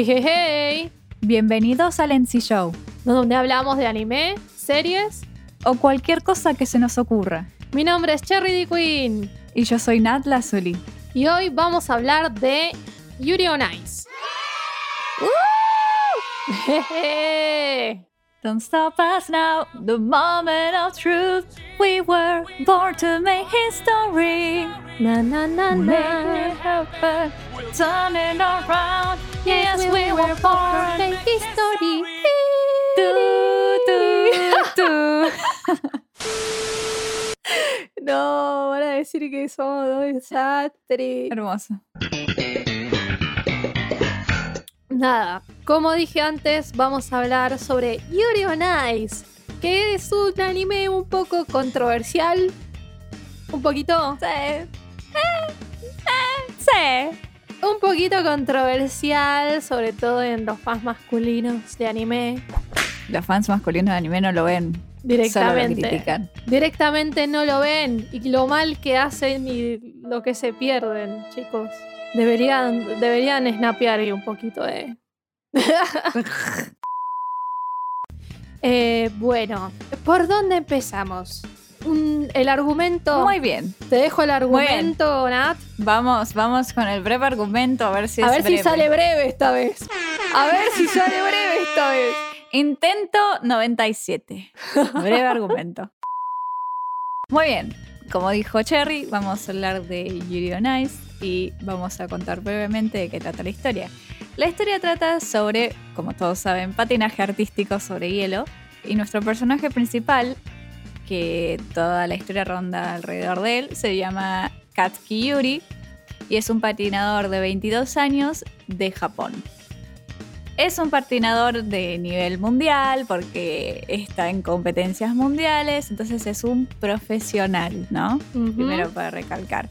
Hey, hey, hey. Bienvenidos al NC Show Donde hablamos de anime, series. o cualquier cosa que se nos ocurra. Mi nombre es Cherry D. Queen. Y yo soy Nat Lazuli. Y hoy vamos a hablar de Yuri on Ice. Jeje. Don't stop us now, the moment of truth. We were born to make history. Na, na, na, Make na. it happen, turn it around. Yes, we were born to make history. Tu, tu, tu. No, van a decir que somos dos desastres. Hermoso. Nada, como dije antes, vamos a hablar sobre Yuri on Ice, que es un anime un poco controversial. Un poquito. Sí. Un poquito controversial, sobre todo en los fans masculinos de anime. Los fans masculinos de anime no lo ven. Solo lo Directamente. critican. Directamente no lo ven y lo mal que hacen y lo que se pierden, chicos. Deberían, deberían snapear un poquito de. Eh, bueno, ¿por dónde empezamos? Un- el argumento. Muy bien. Te dejo el argumento, Nat. Vamos, vamos con el breve argumento a ver si A es ver si sale breve esta vez. A ver si sale breve esta vez. Intento 97. Breve argumento. Muy bien. Como dijo Cherry, vamos a hablar de Yuri on Ice y vamos a contar brevemente de qué trata la historia. La historia trata sobre, como todos saben, patinaje artístico sobre hielo y nuestro personaje principal, que toda la historia ronda alrededor de él, se llama Katsuki Yuri y es un patinador de 22 años de Japón. Es un patinador de nivel mundial porque está en competencias mundiales, entonces es un profesional, ¿no? Ujú. Primero para recalcar.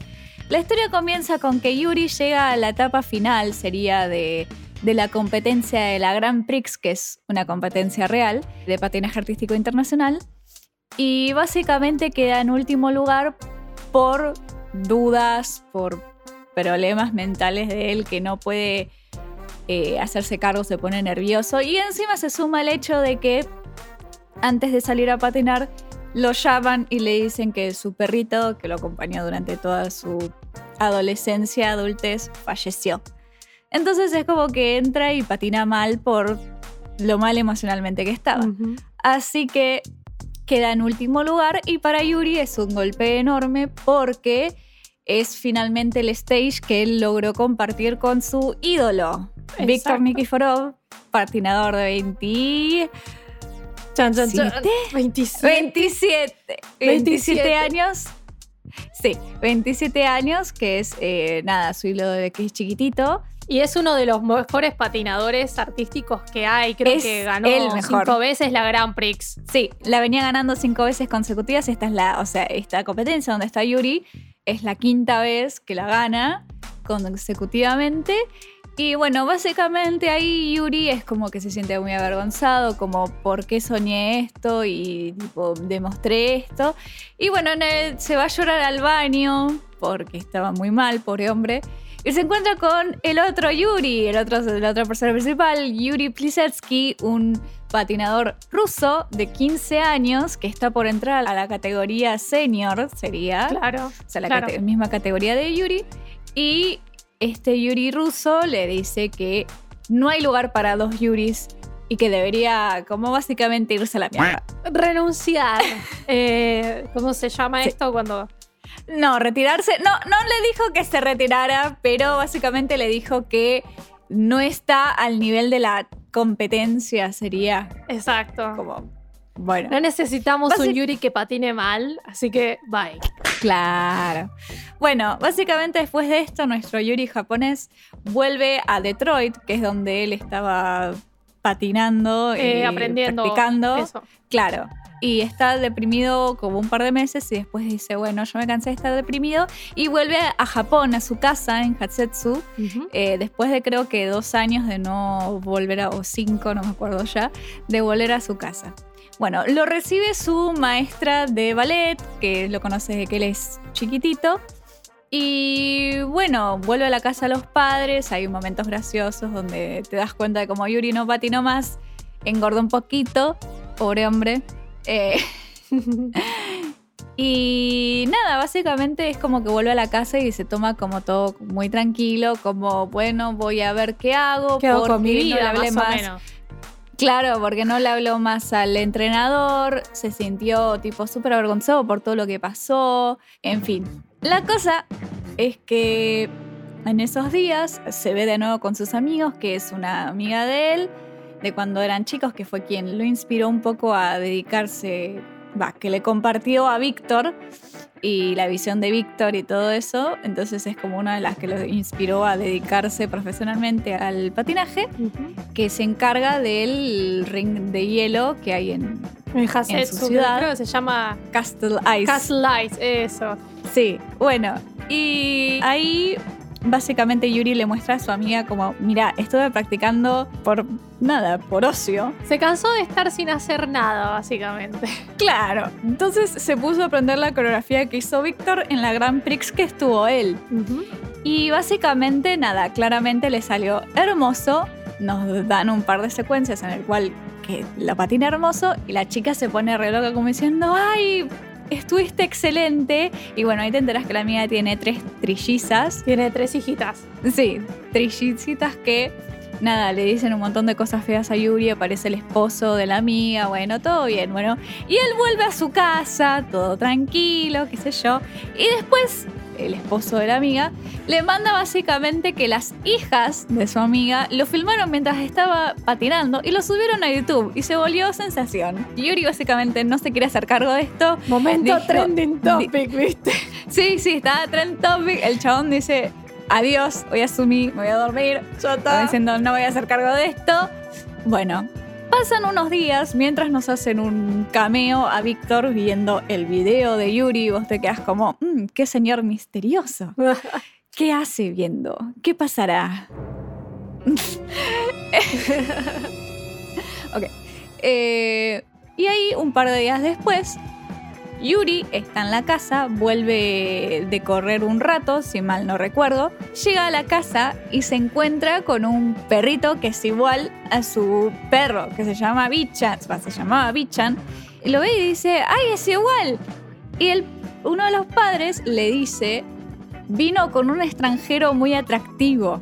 La historia comienza con que Yuri llega a la etapa final, sería de, de la competencia de la Grand Prix, que es una competencia real de patinaje artístico internacional, y básicamente queda en último lugar por dudas, por problemas mentales de él que no puede eh, hacerse cargo, se pone nervioso y encima se suma el hecho de que antes de salir a patinar lo llaman y le dicen que su perrito, que lo acompañó durante toda su adolescencia, adultez, falleció. Entonces es como que entra y patina mal por lo mal emocionalmente que estaba. Así que queda en último lugar y para Yuri es un golpe enorme porque es finalmente el stage que él logró compartir con su ídolo. Víctor Nikiforov, patinador de 20 Chan, chan, chan. ¿Siete? 27. 27, 27 27. años. Sí, 27 años, que es eh, nada, su ídolo de que es chiquitito. Y es uno de los mejores patinadores artísticos que hay. Creo Es que ganó cinco veces la Grand Prix. Sí, la venía ganando cinco veces consecutivas. Esta es la, o sea, esta competencia donde está Yuri es la quinta vez que la gana consecutivamente. Y bueno, básicamente ahí Yuri es como que se siente muy avergonzado, como por qué soñé esto y tipo demostré esto. Y bueno, se va a llorar al baño porque estaba muy mal, pobre hombre. Y se encuentra con el otro Yuri, el otro, la otra persona principal, Yuri Plisetsky, un patinador ruso de 15 años que está por entrar a la categoría senior, sería. Claro. O sea, la claro. cate- misma categoría de Yuri. Y este Yuri ruso le dice que no hay lugar para dos Yuris y que debería, como básicamente, irse a la mierda. Renunciar. Eh, ¿Cómo se llama Sí. esto cuando.? No, retirarse. No, no le dijo que se retirara, pero básicamente le dijo que no está al nivel de la competencia, sería Exacto. como. Bueno. No necesitamos un Yuri que patine mal, así que bye. Claro. Bueno, básicamente después de esto, nuestro Yuri japonés vuelve a Detroit, que es donde él estaba patinando y Eh, aprendiendo practicando. eso. Claro. Y está deprimido como un par de meses y después dice, bueno, yo me cansé de estar deprimido y vuelve a Japón, a su casa en Hatsetsu, eh, después de creo que dos años de no volver a, o cinco, no me acuerdo ya, de volver a su casa. Bueno, lo recibe su maestra de ballet, que lo conoce desde que él es chiquitito, Y bueno, vuelve a la casa de los padres, hay momentos graciosos donde te das cuenta de cómo Yuri no patinó más, engorda un poquito, pobre hombre. Eh, y nada, básicamente es como que vuelve a la casa y se toma como todo muy tranquilo, como bueno, voy a ver qué hago, ¿Qué hago con mi porque no vida, hablé más o más menos. Claro, porque no le habló más al entrenador, se sintió tipo súper avergonzado por todo lo que pasó, en fin. La cosa es que en esos días se ve de nuevo con sus amigos, que es una amiga de él, de cuando eran chicos, que fue quien lo inspiró un poco a dedicarse, va, que le compartió a Víctor y la visión de Víctor y todo eso, entonces es como una de las que lo inspiró a dedicarse profesionalmente al patinaje que se encarga del ring de hielo que hay en En Hasetsu, su ciudad. creo que se llama Castle Ice. Castle Lights, eso. Sí, bueno, y ahí básicamente Yuri le muestra a su amiga como, mira, estuve practicando por nada, por ocio. Se cansó de estar sin hacer nada, básicamente. Claro, entonces se puso a aprender la coreografía que hizo Víctor en la Grand Prix que estuvo él. Y básicamente nada, claramente le salió hermoso. Nos dan un par de secuencias en el cual que la patina hermoso y la chica se pone re loca como diciendo, ay, estuviste excelente. Y bueno, ahí te enteras que la amiga tiene tres trillizas. Tiene tres hijitas. Sí, trillicitas que nada, le dicen un montón de cosas feas a Yuri, aparece el esposo de la amiga, bueno, todo bien, bueno. Y él vuelve a su casa, todo tranquilo, qué sé yo. Y después, el esposo de la amiga le manda básicamente que las hijas de su amiga lo filmaron mientras estaba patinando y lo subieron a YouTube y se volvió sensación. Yuri básicamente no se quiere hacer cargo de esto. Momento Dijo- trending topic, ¿viste? Sí, sí, está trend topic. El chabón dice, adiós, voy a asumir, me voy a dormir. Ya Está diciendo, no voy a hacer cargo de esto. Bueno, pasan unos días mientras nos hacen un cameo a Víctor viendo el video de Yuri y vos te quedas como, "Mm, qué señor misterioso. ¿Qué hace viendo? ¿Qué pasará? ok. Eh, y ahí, un par de días después, Yuri está en la casa, vuelve de correr un rato, si mal no recuerdo. Llega a la casa y se encuentra con un perrito que es igual a su perro, que se llama Bichan, se llamaba Bichan. Y lo ve y dice, ¡ay, es igual! Y el, uno de los padres le dice, vino con un extranjero muy atractivo.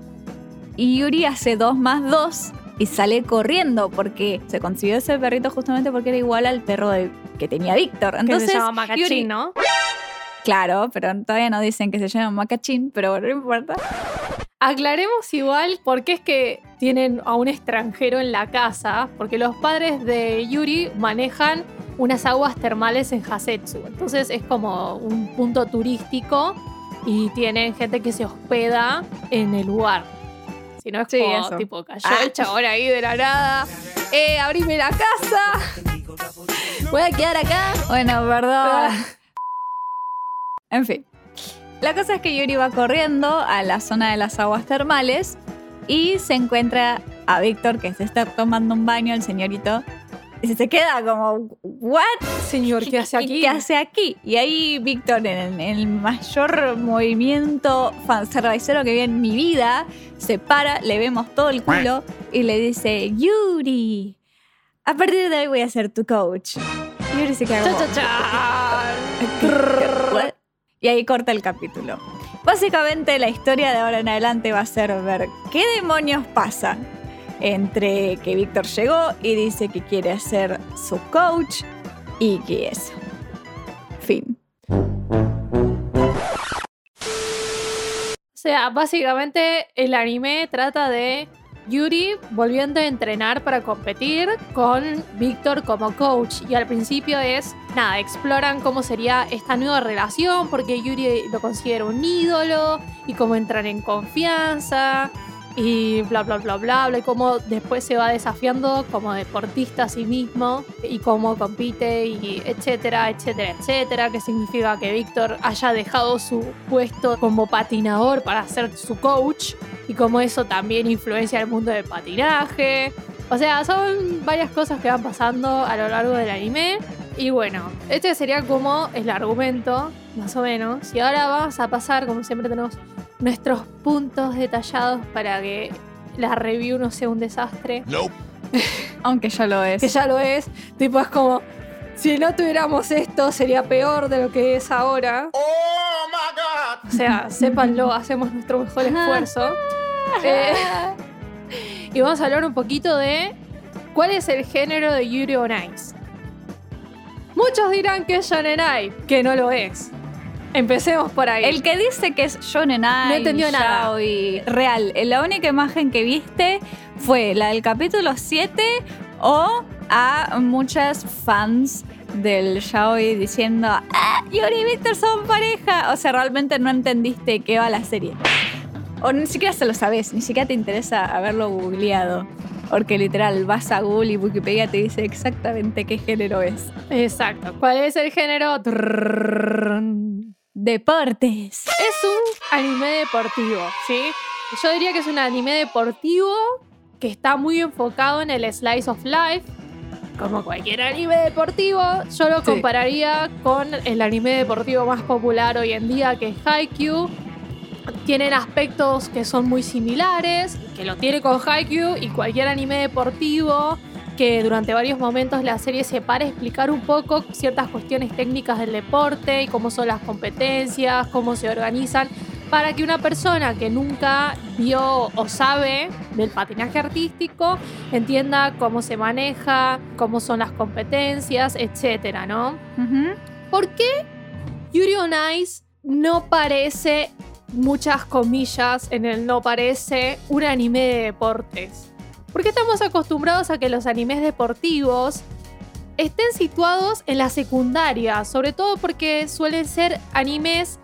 Y Yuri hace dos más dos y sale corriendo porque se consiguió ese perrito justamente porque era igual al perro de- que tenía Víctor. que Entonces, se llama Macachín, Yuri- ¿no? Claro, pero todavía no dicen que se llama Macachín, pero bueno, no importa. Aclaremos igual por qué es que tienen a un extranjero en la casa, porque los padres de Yuri manejan unas aguas termales en Hasetsu. Entonces es como un punto turístico y tienen gente que se hospeda en el lugar. Si no es Sí, como, eso. tipo, cayó Ah. el chabón ahí de la nada. ¡Eh, abrime la casa! Voy a quedar acá. Bueno, perdón. En fin. La cosa es que Yuri va corriendo a la zona de las aguas termales y se encuentra a Víctor que se está tomando un baño, el señorito. Y se queda como, ¿what? Señor, ¿qué hace aquí? ¿Qué hace aquí? Y ahí Víctor, en, el mayor movimiento fanservicero que vi en mi vida, se para, le vemos todo el culo y le dice, Yuri, a partir de hoy voy a ser tu coach. Y Yuri se queda Cha, como, cha, cha. "What?". Y ahí corta el capítulo. Básicamente la historia de ahora en adelante va a ser ver qué demonios pasa entre que Víctor llegó y dice que quiere ser su coach y que eso. Fin. O sea, básicamente el anime trata de Yuri volviendo a entrenar para competir con Víctor como coach. Y al principio es, nada, exploran cómo sería esta nueva relación, porque Yuri lo considera un ídolo y cómo entran en confianza y bla, bla, bla, bla, bla, y cómo después se va desafiando como deportista a sí mismo y cómo compite y etcétera, etcétera, etcétera, que significa que Víctor haya dejado su puesto como patinador para ser su coach y cómo eso también influencia el mundo del patinaje. O sea, son varias cosas que van pasando a lo largo del anime. Y bueno, este sería como el argumento, más o menos. Y ahora vamos a pasar, como siempre tenemos nuestros puntos detallados para que la review no sea un desastre. Nope. Aunque ya lo es. Que ya lo es. Tipo, es como, si no tuviéramos esto, sería peor de lo que es ahora. Oh my God. O sea, sépanlo, hacemos nuestro mejor ah. esfuerzo. Ah. Eh, y vamos a hablar un poquito de cuál es el género de Yuri on Ice. Muchos dirán que es Shonen Ai, que no lo es. Empecemos por ahí. El que dice que es Shonen Ai. No entendió nada. Y... Real. La única imagen que viste fue la del capítulo 7 o a muchas fans del Shaoi diciendo ¡Ah! ¡Yuri y Víctor son pareja! O sea, realmente no entendiste qué va la serie. O ni siquiera se lo sabes, ni siquiera te interesa haberlo googleado. Porque literal, vas a Google y Wikipedia te dice exactamente qué género es. Exacto. ¿Cuál es el género? deportes. Es un anime deportivo, ¿sí? Yo diría que es un anime deportivo que está muy enfocado en el slice of life. Como cualquier anime deportivo, yo lo compararía con el anime deportivo más popular hoy en día, que es Haikyuu. Tienen aspectos que son muy similares, que lo tiene con Haikyuu y cualquier anime deportivo que durante varios momentos la serie se para a explicar un poco ciertas cuestiones técnicas del deporte y cómo son las competencias, cómo se organizan, para que una persona que nunca vio o sabe del patinaje artístico entienda cómo se maneja, cómo son las competencias, etcétera, ¿no? ¿Por qué Yuri on Ice no parece, muchas comillas en el no parece, un anime de deportes? Porque estamos acostumbrados a que los animes deportivos estén situados en la secundaria, sobre todo porque suelen ser animes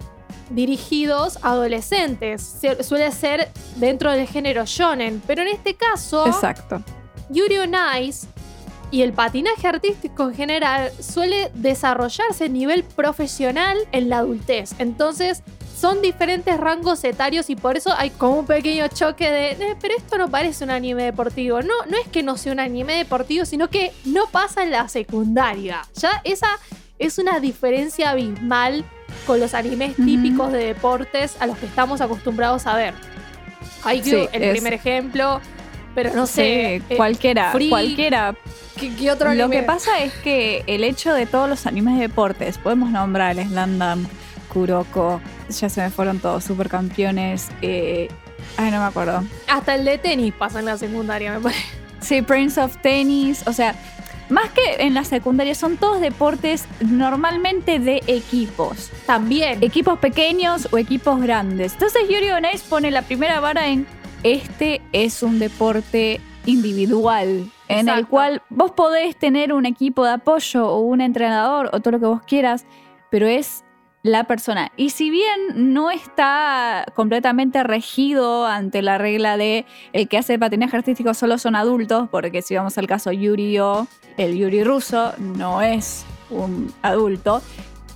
dirigidos a adolescentes, suele ser dentro del género shonen, pero en este caso Exacto. Yuri on Ice y el patinaje artístico en general suele desarrollarse a nivel profesional en la adultez. Entonces, son diferentes rangos etarios y por eso hay como un pequeño choque de, "Eh, pero esto no parece un anime deportivo. No, no es que no sea un anime deportivo, sino que no pasa en la secundaria. Ya esa es una diferencia abismal con los animes típicos de deportes a los que estamos acostumbrados a ver. Haikyuu, Sí, el es- primer ejemplo, pero no sé. Sí, eh, cualquiera, Free, cualquiera. ¿qué, qué otro Lo anime? que pasa es que el hecho de todos los animes de deportes, podemos nombrar Slam Dunk, Kuroko, ya se me fueron todos, supercampeones, eh, ay, no me acuerdo. Hasta el de tenis pasa en la secundaria, me parece. Sí, Prince of Tennis, o sea, más que en la secundaria, son todos deportes normalmente de equipos. También. Equipos pequeños o equipos grandes. Entonces Yuri on Ice pone la primera vara en este es un deporte individual en el cual vos podés tener un equipo de apoyo o un entrenador o todo lo que vos quieras, pero es la persona. Y si bien no está completamente regido ante la regla de el que hace patinaje artístico solo son adultos, porque si vamos al caso Yuri o el Yuri ruso no es un adulto,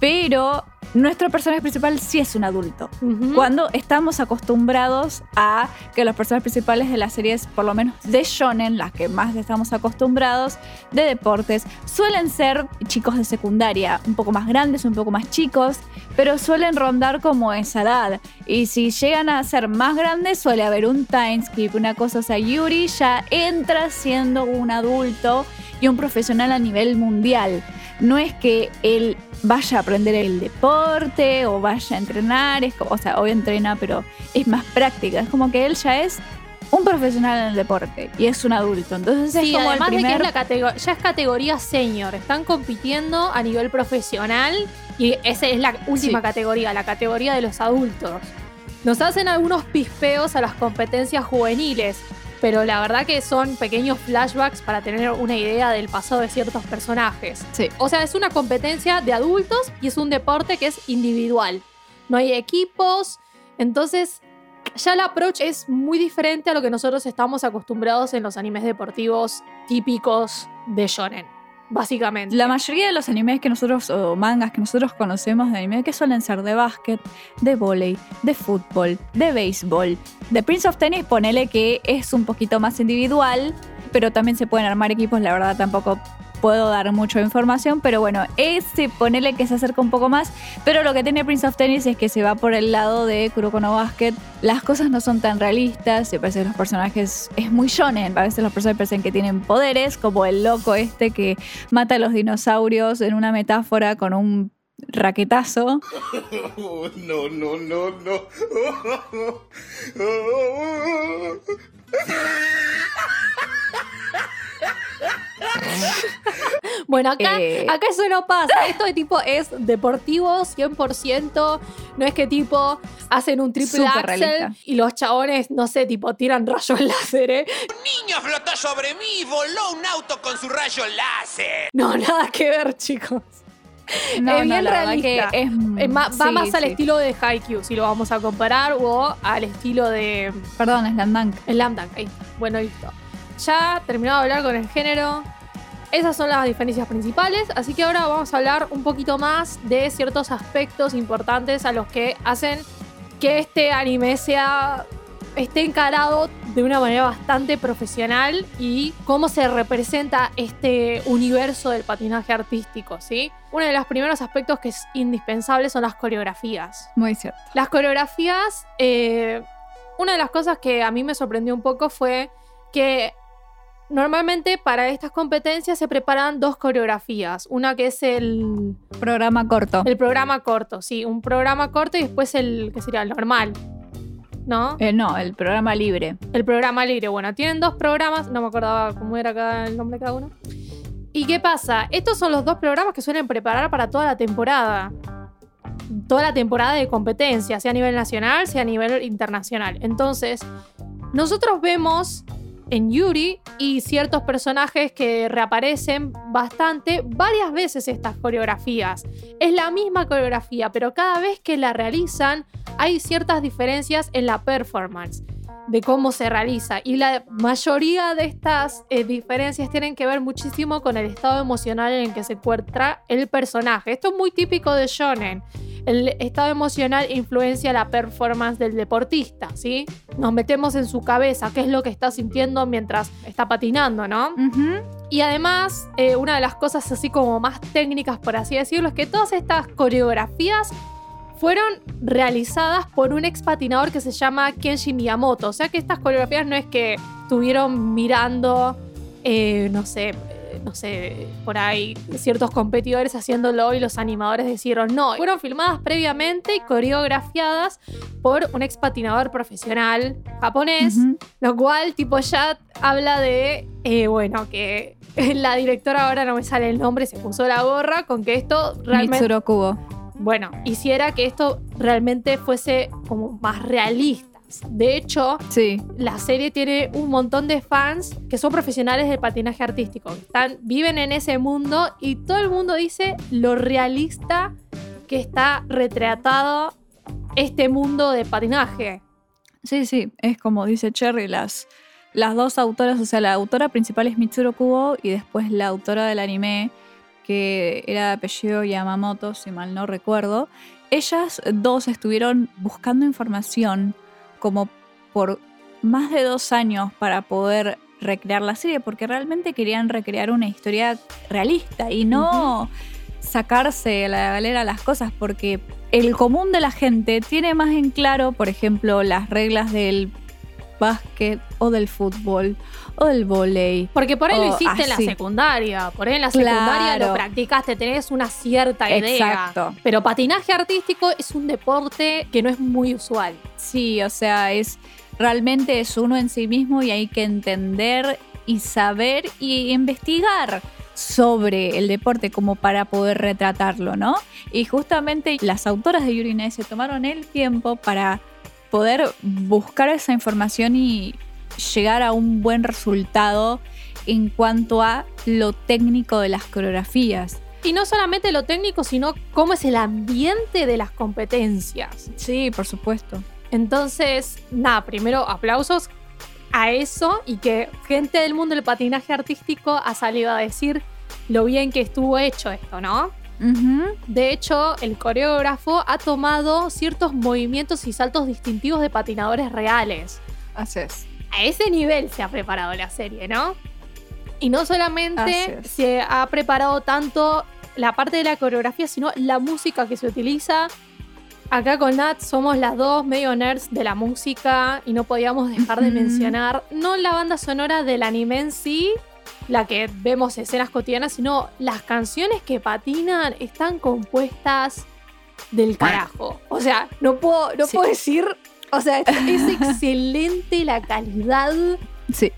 pero nuestro personaje principal sí es un adulto. Cuando estamos acostumbrados a que los personajes principales de las series, por lo menos de shonen, las que más estamos acostumbrados, de deportes, suelen ser chicos de secundaria, un poco más grandes, un poco más chicos, pero suelen rondar como esa edad. Y si llegan a ser más grandes, suele haber un time skip, una cosa, o sea, Yuri ya entra siendo un adulto y un profesional a nivel mundial. No es que él vaya a aprender el deporte o vaya a entrenar, es como- o sea, hoy entrena, pero es más práctica. Es como que él ya es un profesional en el deporte y es un adulto. Entonces Sí, es como el además de que es la catego- ya es categoría senior. Están compitiendo a nivel profesional y esa es la última Sí. categoría, la categoría de los adultos. Nos hacen algunos pispeos a las competencias juveniles, pero la verdad que son pequeños flashbacks para tener una idea del pasado de ciertos personajes. Sí. O sea, es una competencia de adultos y es un deporte que es individual. No hay equipos, entonces ya el approach es muy diferente a lo que nosotros estamos acostumbrados en los animes deportivos típicos de shonen, básicamente. La mayoría de los animes que nosotros, o mangas que nosotros conocemos de anime, que suelen ser de básquet, de vóley, de fútbol, de béisbol. De Prince of Tennis, ponele que es un poquito más individual, pero también se pueden armar equipos, la verdad tampoco puedo dar mucha información, pero bueno, ese ponele que se acerca un poco más, pero lo que tiene Prince of Tennis es que se va por el lado de Kuroko Basket, las cosas no son tan realistas, se parece que los personajes es muy shonen, a veces los personajes parecen que tienen poderes, como el loco este que mata a los dinosaurios en una metáfora con un raquetazo. no, no, no, no. Bueno, acá, Eh. acá eso no pasa. Esto de tipo es deportivo 100%. No es que tipo hacen un triple axel realista. y los chabones, no sé, tipo tiran rayos láser, ¿eh? niño flotó sobre mí y voló un auto con su rayo láser. No, nada que ver, chicos. No, es no, bien la verdad realista. que es, Es ma- va sí, más al estilo de Haikyuu, si lo vamos a comparar, o al estilo de Perdón, Slam Dunk. Slam Dunk. Ahí. Bueno, listo. Ya terminado de hablar con el género. Esas son las diferencias principales, así que ahora vamos a hablar un poquito más de ciertos aspectos importantes a los que hacen que este anime sea esté encarado de una manera bastante profesional y cómo se representa este universo del patinaje artístico, ¿sí? Uno de los primeros aspectos que es indispensable son las coreografías. Muy cierto. Las coreografías, eh, una de las cosas que a mí me sorprendió un poco fue que normalmente para estas competencias se preparan dos coreografías. Una que es el, Programa corto. el programa corto, sí, un programa corto y después el que sería el normal. ¿No? Eh, no, el programa libre. El programa libre. Bueno, tienen dos programas, no me acordaba cómo era cada, el nombre de cada uno. ¿Y qué pasa? Estos son los dos programas que suelen preparar para toda la temporada. Toda la temporada de competencia, sea a nivel nacional, sea a nivel internacional. Entonces, nosotros vemos en Yuri y ciertos personajes que reaparecen bastante varias veces estas coreografías. Es la misma coreografía, pero cada vez que la realizan hay ciertas diferencias en la performance de cómo se realiza. Y la mayoría de estas eh, diferencias tienen que ver muchísimo con el estado emocional en el que se encuentra el personaje. Esto es muy típico de Shonen. El estado emocional influencia la performance del deportista, ¿sí? Nos metemos en su cabeza, qué es lo que está sintiendo mientras está patinando, ¿no? Y además, eh, una de las cosas así como más técnicas, por así decirlo, es que todas estas coreografías fueron realizadas por un ex patinador que se llama Kenshi Miyamoto. O sea que estas coreografías no es que estuvieron mirando, eh, no sé, eh, no sé, por ahí ciertos competidores haciéndolo y los animadores decidieron no. Fueron filmadas previamente y coreografiadas por un ex patinador profesional japonés. Lo cual, tipo, ya habla de, eh, bueno, que la directora ahora no me sale el nombre, se puso la gorra con que esto realmente, Mitsuro Kubo. Bueno, hiciera que esto realmente fuese como más realista. De hecho, Sí. la serie tiene un montón de fans que son profesionales del patinaje artístico. Están, viven en ese mundo y todo el mundo dice lo realista que está retratado este mundo de patinaje. Sí, sí, es como dice Cherry, las, las dos autoras, o sea, la autora principal es Mitsuro Kubo y después la autora del anime, que era de apellido Yamamoto, si mal no recuerdo. Ellas dos estuvieron buscando información como por más de dos años para poder recrear la serie, porque realmente querían recrear una historia realista y no sacarse a la galera las cosas, porque el común de la gente tiene más en claro, por ejemplo, las reglas del básquet o del fútbol o del volei. Porque por ahí lo hiciste en la secundaria, por ahí en la secundaria Claro. lo practicaste, tenés una cierta idea. Exacto. Pero patinaje artístico es un deporte que no es muy usual. Sí, o sea, es realmente es uno en sí mismo y hay que entender y saber y investigar sobre el deporte como para poder retratarlo, ¿no? Y justamente las autoras de Yuri Nice se tomaron el tiempo para poder buscar esa información y llegar a un buen resultado en cuanto a lo técnico de las coreografías. Y no solamente lo técnico, sino cómo es el ambiente de las competencias. Sí, por supuesto. Entonces, nada, primero aplausos a eso y que gente del mundo del patinaje artístico ha salido a decir lo bien que estuvo hecho esto, ¿no? De hecho, el coreógrafo ha tomado ciertos movimientos y saltos distintivos de patinadores reales. Así es. A ese nivel se ha preparado la serie, ¿no? Y no solamente se ha preparado tanto la parte de la coreografía, sino la música que se utiliza. Acá con Nat somos las dos medio nerds de la música y no podíamos dejar de mencionar no la banda sonora del anime en sí, la que vemos escenas cotidianas, sino las canciones que patinan están compuestas del carajo. O sea, no puedo, no Sí. puedo decir, o sea, es, es excelente la calidad Sí.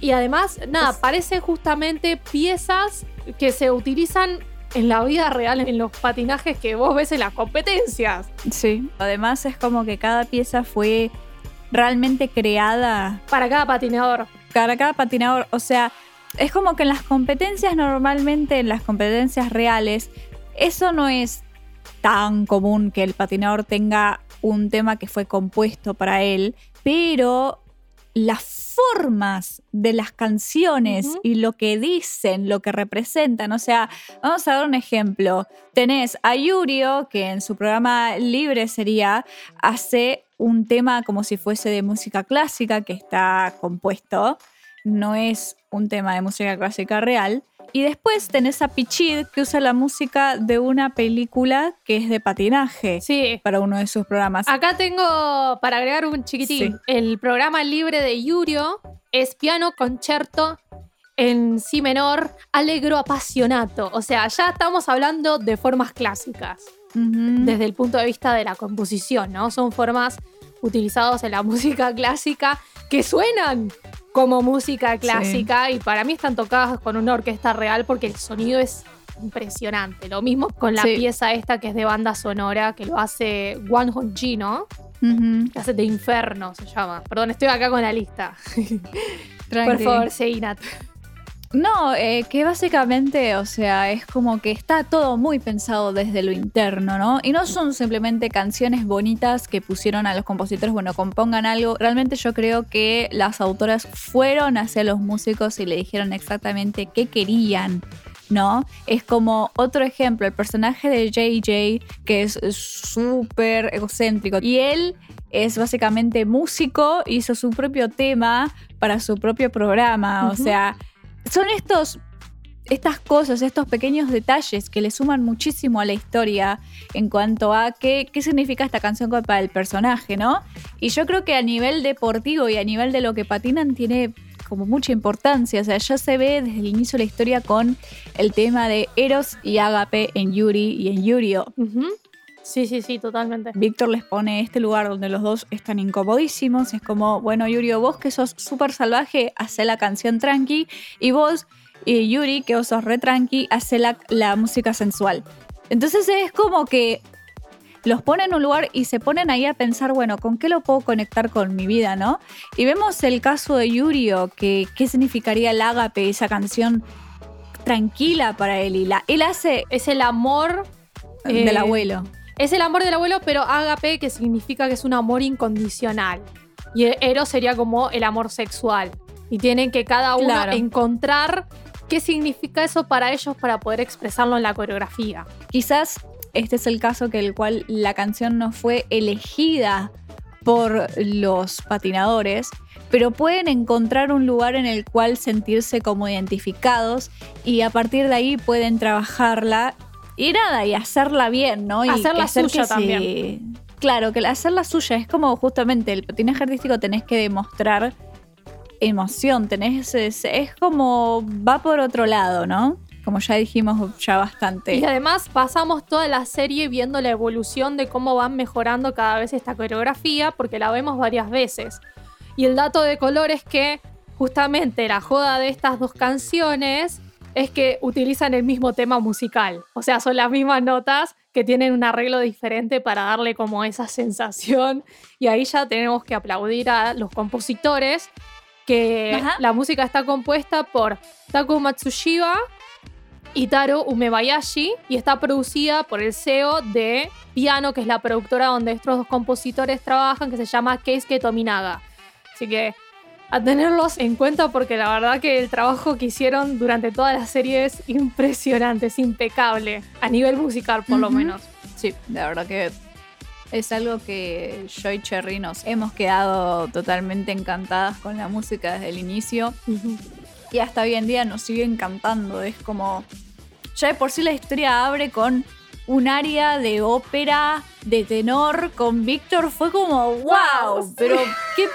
y además, nada, Es- parecen justamente piezas que se utilizan en la vida real, en los patinajes que vos ves en las competencias. Sí. Además es como que cada pieza fue realmente creada Para cada patinador. para cada patinador. O sea, es como que en las competencias normalmente, en las competencias reales, eso no es tan común que el patinador tenga un tema que fue compuesto para él, pero las formas de las canciones y lo que dicen, lo que representan, o sea, vamos a dar un ejemplo. Tenés a Yurio, que en su programa libre sería, hace un tema como si fuese de música clásica que está compuesto, no es un tema de música clásica real. Y después tenés a Pichid, que usa la música de una película que es de patinaje Sí. para uno de sus programas. Acá tengo, para agregar un chiquitín, Sí. el programa libre de Yurio es piano concerto en si menor, allegro apasionato. O sea, ya estamos hablando de formas clásicas. Desde el punto de vista de la composición, ¿no? Son formas utilizadas en la música clásica que suenan como música clásica y para mí están tocadas con una orquesta real porque el sonido es impresionante. Lo mismo con la Sí. pieza esta que es de banda sonora que lo hace Wang Hongji, ¿no? Que hace de Inferno, se llama. Perdón, estoy acá con la lista. Por favor, seguí, Nat. No, eh, que básicamente, o sea, es como que está todo muy pensado desde lo interno, ¿no? Y no son simplemente canciones bonitas que pusieron a los compositores, bueno, compongan algo. Realmente yo creo que las autoras fueron hacia los músicos y le dijeron exactamente qué querían. ¿No? Es como otro ejemplo, el personaje de JJ, que es súper egocéntrico. Y él es básicamente músico, hizo su propio tema para su propio programa. O sea, son estos estas cosas, estos pequeños detalles que le suman muchísimo a la historia en cuanto a qué, qué significa esta canción para el personaje, ¿no? Y yo creo que a nivel deportivo y a nivel de lo que patinan tiene como mucha importancia, o sea, ya se ve desde el inicio de la historia con el tema de Eros y Ágape en Yuri y en Yurio. Sí, sí, sí, totalmente. Víctor les pone este lugar donde los dos están incomodísimos. Es como, bueno, Yurio, vos que sos súper salvaje, hace la canción tranqui. Y vos, y Yuri, que vos sos re tranqui, hace la, la música sensual. Entonces es como que los ponen en un lugar y se ponen ahí a pensar, bueno, ¿con qué lo puedo conectar con mi vida, no? Y vemos el caso de Yurio, que qué significaría el ágape, esa canción tranquila para él. Y la, él hace Es el amor eh, del abuelo. Es el amor del abuelo, pero ágape, que significa que es un amor incondicional. Y eros sería como el amor sexual. Y tienen que cada uno Claro. encontrar qué significa eso para ellos para poder expresarlo en la coreografía. Quizás este es el caso que el cual la canción no fue elegida por los patinadores, pero pueden encontrar un lugar en el cual sentirse como identificados y a partir de ahí pueden trabajarla y nada, y hacerla bien, ¿no? Y Hacerla hacer suya también. Claro, que hacerla suya es como justamente el patinaje artístico tenés que demostrar emoción, tenés, es, es como va por otro lado, ¿no? Como ya dijimos ya bastante. Y además pasamos toda la serie viendo la evolución de cómo van mejorando cada vez esta coreografía, porque la vemos varias veces. Y el dato de color es que justamente la joda de estas dos canciones es que utilizan el mismo tema musical. O sea, son las mismas notas que tienen un arreglo diferente para darle como esa sensación. Y ahí ya tenemos que aplaudir a los compositores, que Ajá. la música está compuesta por Taku Matsushiba, y Taro Umebayashi y está producida por el CEO de Piano, que es la productora donde estos dos compositores trabajan, que se llama Keisuke Tominaga. Así que a tenerlos en cuenta porque la verdad que el trabajo que hicieron durante toda la serie es impresionante, es impecable, a nivel musical por lo menos. Sí, la verdad que es algo que yo y Cherry nos hemos quedado totalmente encantadas con la música desde el inicio. y hasta hoy en día nos sigue encantando. Es como, ya de por sí la historia abre con un área de ópera, de tenor, con Víctor. Fue como, wow, pero qué,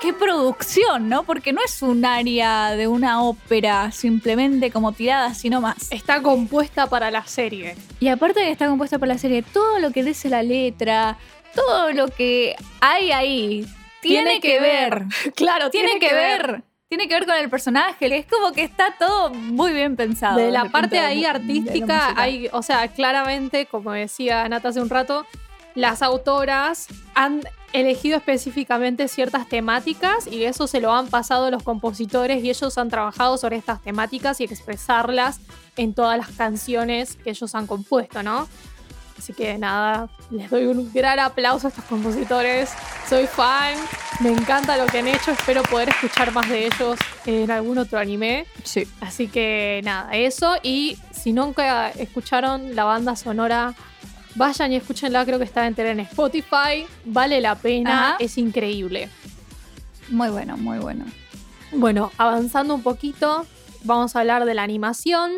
qué producción, ¿no? Porque no es un área de una ópera simplemente como tirada, sino más. Está compuesta para la serie. Y aparte de que está compuesta por la serie, todo lo que dice la letra, todo lo que hay ahí, tiene, que, ver. Claro, Tiene, que, ver. Tiene que ver con el personaje. Es como que está todo muy bien pensado. De la parte ahí de artística, hay, o sea, claramente, como decía Nata hace un rato, las autoras han elegido específicamente ciertas temáticas y eso se lo han pasado los compositores y ellos han trabajado sobre estas temáticas y expresarlas en todas las canciones que ellos han compuesto, ¿no? Así que nada, les doy un gran aplauso a estos compositores. Soy fan, me encanta lo que han hecho, espero poder escuchar más de ellos en algún otro anime. Sí. Así que nada, eso. Y si nunca escucharon la banda sonora, vayan y escúchenla. Creo que está entera en Spotify. Vale la pena, Ajá. es increíble. Muy bueno, muy bueno. Bueno, avanzando un poquito, vamos a hablar de la animación.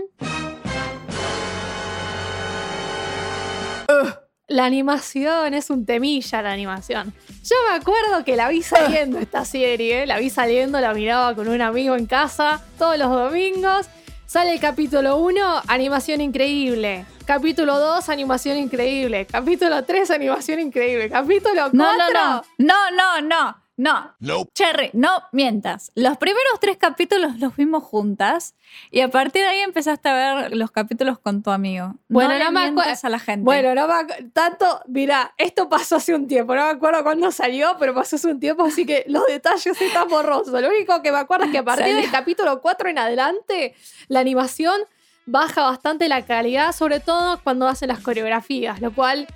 La animación es un temilla, la animación. Yo me acuerdo que la vi saliendo esta serie, la vi saliendo, la miraba con un amigo en casa todos los domingos. Sale el capítulo 1, animación increíble. Capítulo 2, animación increíble. Capítulo 3, animación increíble. Capítulo 4, No, no, no. No, no, no. No. Nope. Cherry, no mientas. Los primeros tres capítulos los vimos juntas y a partir de ahí empezaste a ver los capítulos con tu amigo. Bueno, no, no le me acuerdo- mientas a la gente. Bueno, no me tanto, mira, esto pasó hace un tiempo, no me acuerdo cuándo salió, pero pasó hace un tiempo, así que los detalles están borrosos. Lo único que me acuerdo es que a partir Salió. del capítulo 4 en adelante, la animación baja bastante la calidad, sobre todo cuando hacen las coreografías, lo cual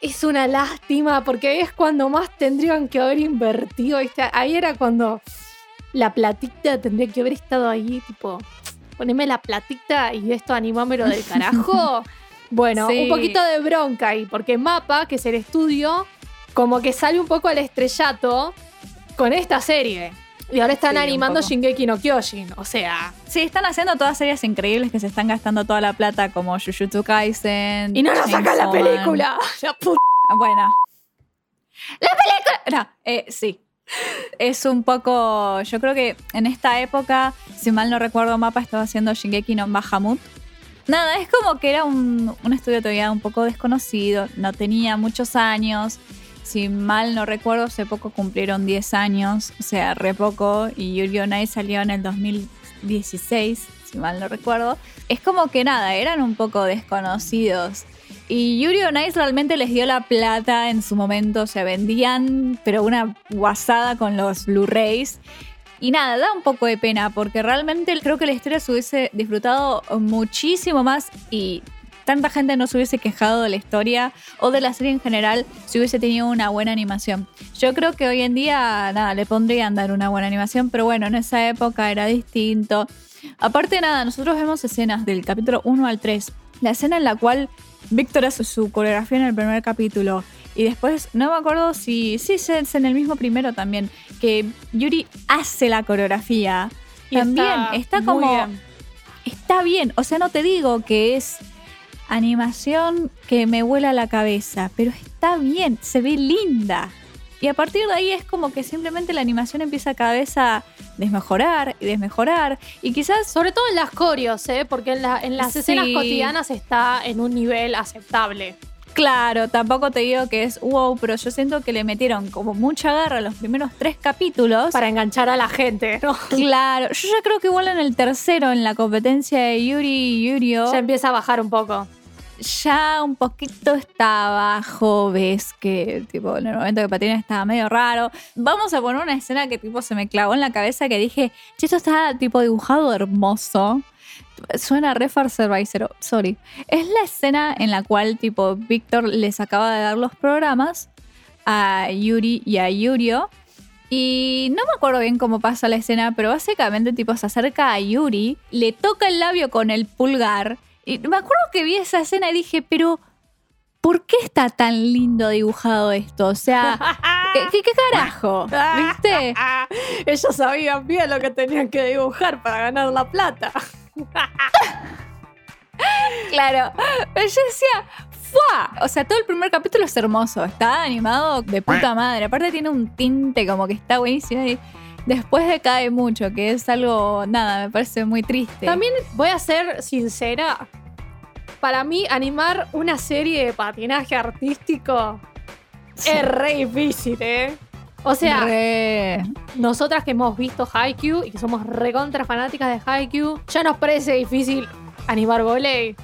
es una lástima porque es cuando más tendrían que haber invertido. ¿viste? Ahí era cuando la platita tendría que haber estado ahí, tipo, poneme la platita y esto animámelo del carajo. Bueno, Sí. un poquito de bronca ahí, porque Mapa, que es el estudio, como que sale un poco al estrellato con esta serie. Y ahora están Sí, animando. Shingeki no Kyojin. O sea, Sí, están haciendo todas series increíbles que se están gastando toda la plata como Jujutsu Kaisen. y no nos sacan la película. La puta. Bueno. ¡La película! No, eh, sí. Es un poco. Yo creo que en esta época, si mal no recuerdo, Mapa estaba haciendo Shingeki no Bahamut. Nada, es como que era un, un estudio todavía un poco desconocido, no tenía muchos años. Si mal no recuerdo, hace poco cumplieron 10 años, o sea, re poco, y Yuri on salió en el 2016, si mal no recuerdo. Es como que nada, eran un poco desconocidos. Y Yuri on realmente les dio la plata en su momento, se vendían, pero una guasada con los Blu-rays. Y nada, da un poco de pena, porque realmente creo que la historia se hubiese disfrutado muchísimo más y tanta gente no se hubiese quejado de la historia o de la serie en general si hubiese tenido una buena animación. Yo creo que hoy en día, nada, le pondrían dar una buena animación, pero bueno, en esa época era distinto. Aparte, nada, nosotros vemos escenas del capítulo 1 al 3. La escena en la cual Víctor hace su coreografía en el primer capítulo. Y después, no me acuerdo si. Sí, es en el mismo primero también. Que Yuri hace la coreografía. Y también está, como. bien. Está bien. O sea, no te digo que es animación que me vuela la cabeza. Pero está bien. Se ve linda. Y a partir de ahí es como que simplemente la animación empieza cada vez a desmejorar y desmejorar. Y quizás Sobre todo en las coreos, ¿eh? Porque en, la- en las escenas cotidianas está en un nivel aceptable. Claro, tampoco te digo que es wow, pero yo siento que le metieron como mucha garra los primeros tres capítulos. Para enganchar a la gente, ¿no? Claro, yo ya creo que igual en el tercero, en la competencia de Yuri y Yurio, Ya empieza a bajar un poco. Ya un poquito está abajo, ves que tipo en el momento que patina estaba medio raro. Vamos a poner una escena que tipo se me clavó en la cabeza que dije, che, esto está tipo dibujado hermoso. Suena re Survivor, sorry. Es la escena en la cual tipo Víctor les acaba de dar los programas a Yuri y a Yurio. Y no me acuerdo bien cómo pasa la escena, pero básicamente tipo se acerca a Yuri, le toca el labio con el pulgar. Y me acuerdo que vi esa escena y dije, pero ¿por qué está tan lindo dibujado esto? O sea, ¿qué, qué- qué carajo? ¿Viste? Ellos sabían bien lo que tenían que dibujar para ganar la plata. Claro. Pero yo decía, ¡fua! O sea, todo el primer capítulo es hermoso. Está animado de puta madre. Aparte tiene un tinte como que está buenísimo. Y después decae mucho, que es algo, nada, me parece muy triste. También voy a ser sincera. Para mí, animar una serie de patinaje artístico es re difícil, ¿eh? O sea, Re- nosotras que hemos visto Haikyuu y que somos recontra fanáticas de Haikyuu, ya nos parece difícil animar volei.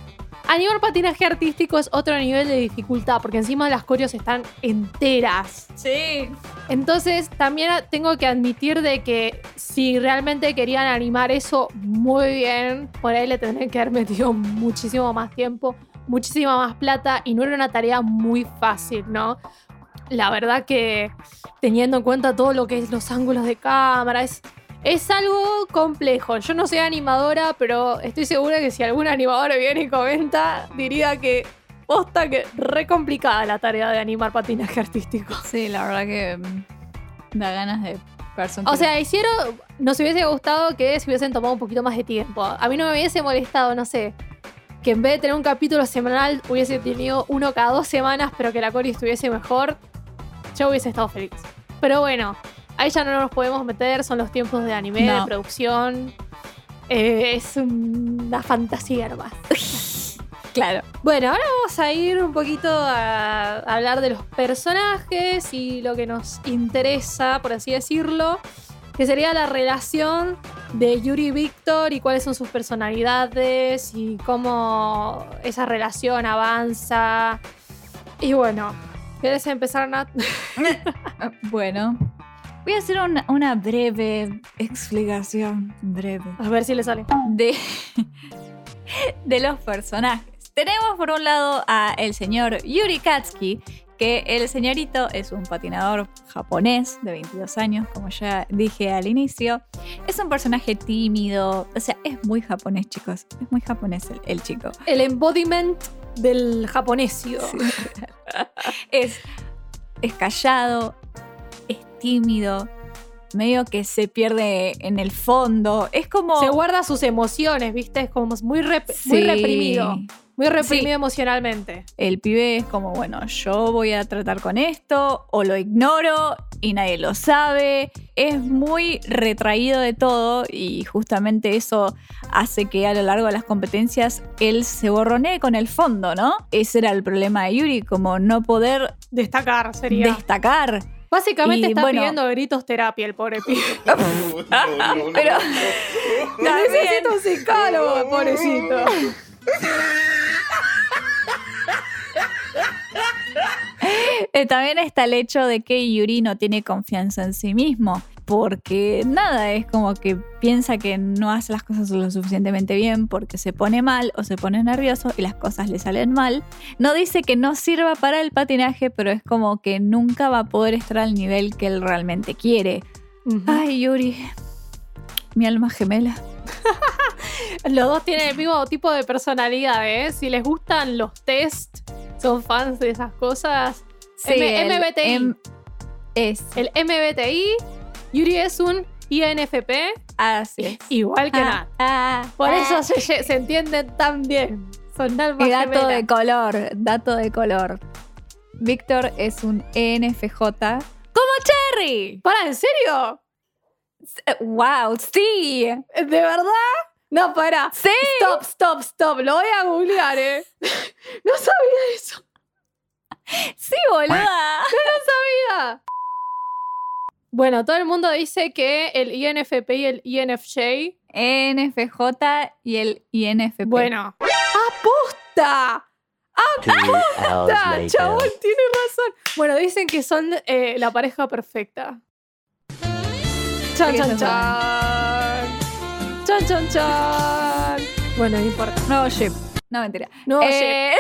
Animar patinaje artístico es otro nivel de dificultad, porque encima las coreos están enteras. Sí. Entonces, también tengo que admitir de que si realmente querían animar eso muy bien, por ahí le tendrían que haber metido muchísimo más tiempo, muchísima más plata y no era una tarea muy fácil, ¿no? La verdad que teniendo en cuenta todo lo que es los ángulos de cámara, es, es algo complejo. Yo no soy animadora, pero estoy segura que si algún animador viene y comenta, diría que posta que re complicada la tarea de animar patinaje artístico. Sí, la verdad que mm, da ganas de un O sea, hicieron. Nos hubiese gustado que se hubiesen tomado un poquito más de tiempo. A mí no me hubiese molestado, no sé. Que en vez de tener un capítulo semanal hubiese tenido uno cada dos semanas, pero que la Cori estuviese mejor. Yo hubiese estado feliz. Pero bueno, ahí ya no nos podemos meter, son los tiempos de anime, No. de producción. Eh, es una fantasía nomás. claro. Bueno, ahora vamos a ir un poquito a hablar de los personajes y lo que nos interesa, por así decirlo, que sería la relación de Yuri y Víctor y cuáles son sus personalidades y cómo esa relación avanza. Y bueno, ¿quieres empezar, Nat? Bueno. Voy a hacer una, una breve explicación. Breve. A ver si le sale. de, de los personajes. Tenemos por un lado a el señor Yuri Katsuki, que el señorito es un patinador japonés de 22 años, como ya dije al inicio. Es un personaje tímido, o sea, es muy japonés, chicos. Es muy japonés el, el chico. El embodiment del japonesio. Es, es callado, tímido, medio que se pierde en el fondo. Es como... Se guarda sus emociones, ¿viste? Es como muy, rep- muy reprimido. Muy reprimido Sí. emocionalmente. El pibe es como, bueno, yo voy a tratar con esto o lo ignoro y nadie lo sabe. Es muy retraído de todo y justamente eso hace que a lo largo de las competencias él se borronee con el fondo, ¿no? Ese era el problema de Yuri, como no poder Destacar sería. destacar. Básicamente Y, está bueno- pidiendo gritos terapia el pobre pibe. Pero Necesito un psicólogo, pobrecito. Eh, también está el hecho de que Yuri no tiene confianza en sí mismo. Porque nada, es como que piensa que no hace las cosas lo suficientemente bien porque se pone mal o se pone nervioso y las cosas le salen mal. No dice que no sirva para el patinaje, pero es como que nunca va a poder estar al nivel que él realmente quiere. Ay, Yuri, mi alma gemela. Los dos tienen el mismo tipo de personalidad, ¿eh? Si les gustan los test, son fans de esas cosas. M- el MBTI. Es El MBTI, Yuri es un INFP, así es. igual que Ah, Nat. ah, Por ah. eso se, se entienden tan bien. Son almas Y dato gemelas. de color, dato de color. Víctor es un ENFJ como Cherry. ¿Para, en serio? Eh, ¡Wow! ¡Sí! ¿De verdad? No, para. ¡Sí! Stop, stop, stop. Lo voy a googlear, ¿eh? No sabía eso. ¡Sí, boluda! sabía. Bueno, todo el mundo dice que el INFP y el INFJ. ENFJ y el INFP. Bueno. ¡Aposta! Two hours ¡Ta! later. Chabón, tiene razón. Bueno, dicen que son eh, la pareja perfecta. Chan, chan, chan. Chan, chan, chan. Bueno, no importa. Nuevo ship. No, mentira. No, Eh,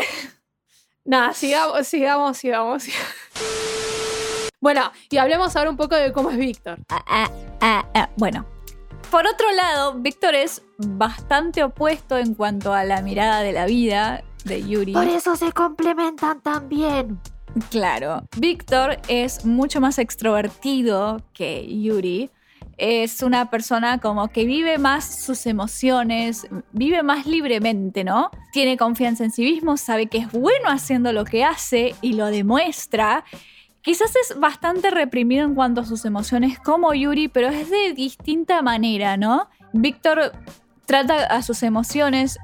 Nada, sigamos, sigamos, sigamos. sigamos. Bueno, y hablemos ahora un poco de cómo es Víctor. ah, ah, ah, ah. Bueno. Por otro lado, Víctor es bastante opuesto en cuanto a la mirada de la vida de Yuri. Por eso se complementan tan bien. Claro, Víctor es mucho más extrovertido que Yuri. Es una persona como que vive más sus emociones, vive más libremente, ¿no? Tiene confianza en sí mismo, sabe que es bueno haciendo lo que hace y lo demuestra. Quizás es bastante reprimido en cuanto a sus emociones como Yuri, pero es de distinta manera, ¿no? Víctor trata a sus emociones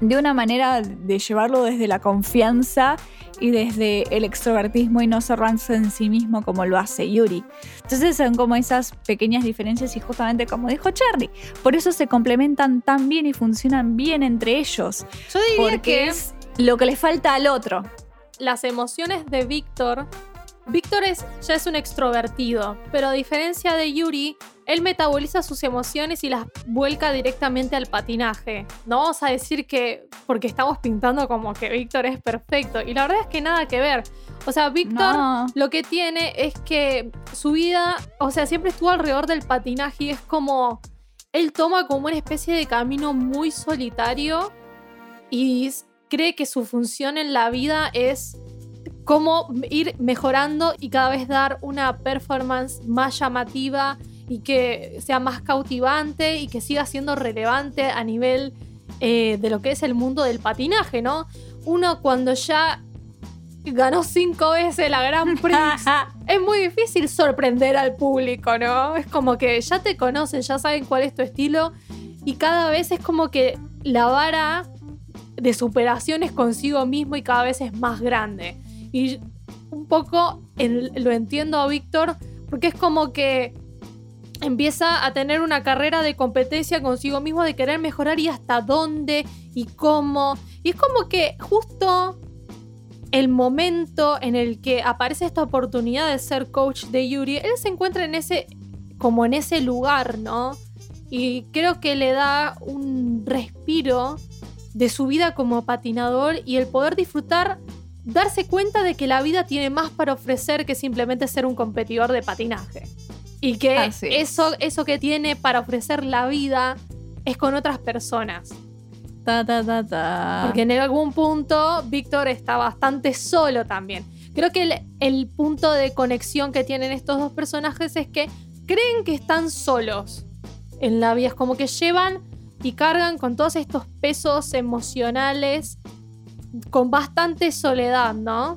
de una manera de llevarlo desde la confianza y desde el extrovertismo y no cerrarse en sí mismo como lo hace Yuri. Entonces son como esas pequeñas diferencias y justamente como dijo Charlie, por eso se complementan tan bien y funcionan bien entre ellos. Yo diría Porque que es lo que le falta al otro. las emociones de Víctor. Víctor es, ya es un extrovertido, pero a diferencia de Yuri, él metaboliza sus emociones y las vuelca directamente al patinaje. No vamos a decir que porque estamos pintando como que Víctor es perfecto, y la verdad es que nada que ver. O sea, Víctor No. lo que tiene es que su vida, o sea, siempre estuvo alrededor del patinaje y es como, él toma como una especie de camino muy solitario y cree que su función en la vida es cómo ir mejorando y cada vez dar una performance más llamativa y que sea más cautivante y que siga siendo relevante a nivel eh, de lo que es el mundo del patinaje, ¿no? Uno cuando ya ganó cinco veces la Gran Prix, es muy difícil sorprender al público, ¿no? Es como que ya te conocen, ya saben cuál es tu estilo y cada vez es como que la vara de superaciones consigo mismo y cada vez es más grande. Y un poco lo entiendo a Víctor porque es como que empieza a tener una carrera de competencia consigo mismo, de querer mejorar y hasta dónde y cómo. Y es como que justo el momento en el que aparece esta oportunidad de ser coach de Yuri, él se encuentra en ese, como en ese lugar, ¿no? Y creo que le da un respiro de su vida como patinador y el poder disfrutar, darse cuenta de que la vida tiene más para ofrecer que simplemente ser un competidor de patinaje. Y que eso, eso que tiene para ofrecer la vida es con otras personas. Ta, ta, ta, ta. Porque en algún punto Víctor está bastante solo también. Creo que el, el punto de conexión que tienen estos dos personajes es que creen que están solos en la vida. Es como que llevan y cargan con todos estos pesos emocionales con bastante soledad, ¿no?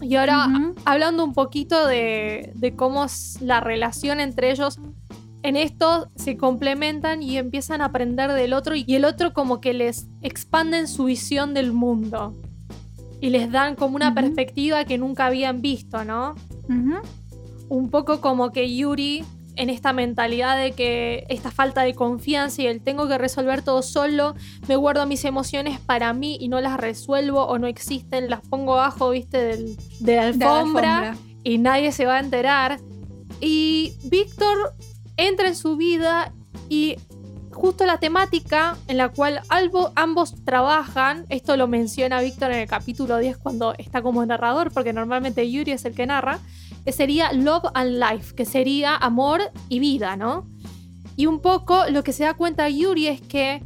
Y ahora, hablando un poquito de, de cómo es la relación entre ellos, en esto se complementan y empiezan a aprender del otro y el otro como que les expanden su visión del mundo y les dan como una perspectiva que nunca habían visto, ¿no? Un poco como que Yuri en esta mentalidad de que esta falta de confianza y el tengo que resolver todo solo, me guardo mis emociones para mí y no las resuelvo o no existen, las pongo abajo, viste, del, de la De la alfombra alfombra. y nadie se va a enterar. Y Víctor entra en su vida y justo la temática en la cual albo- ambos trabajan, esto lo menciona Víctor en el capítulo 10 cuando está como narrador, porque normalmente Yuri es el que narra, que sería Love and Life, que sería amor y vida, ¿no? Y un poco lo que se da cuenta Yuri es que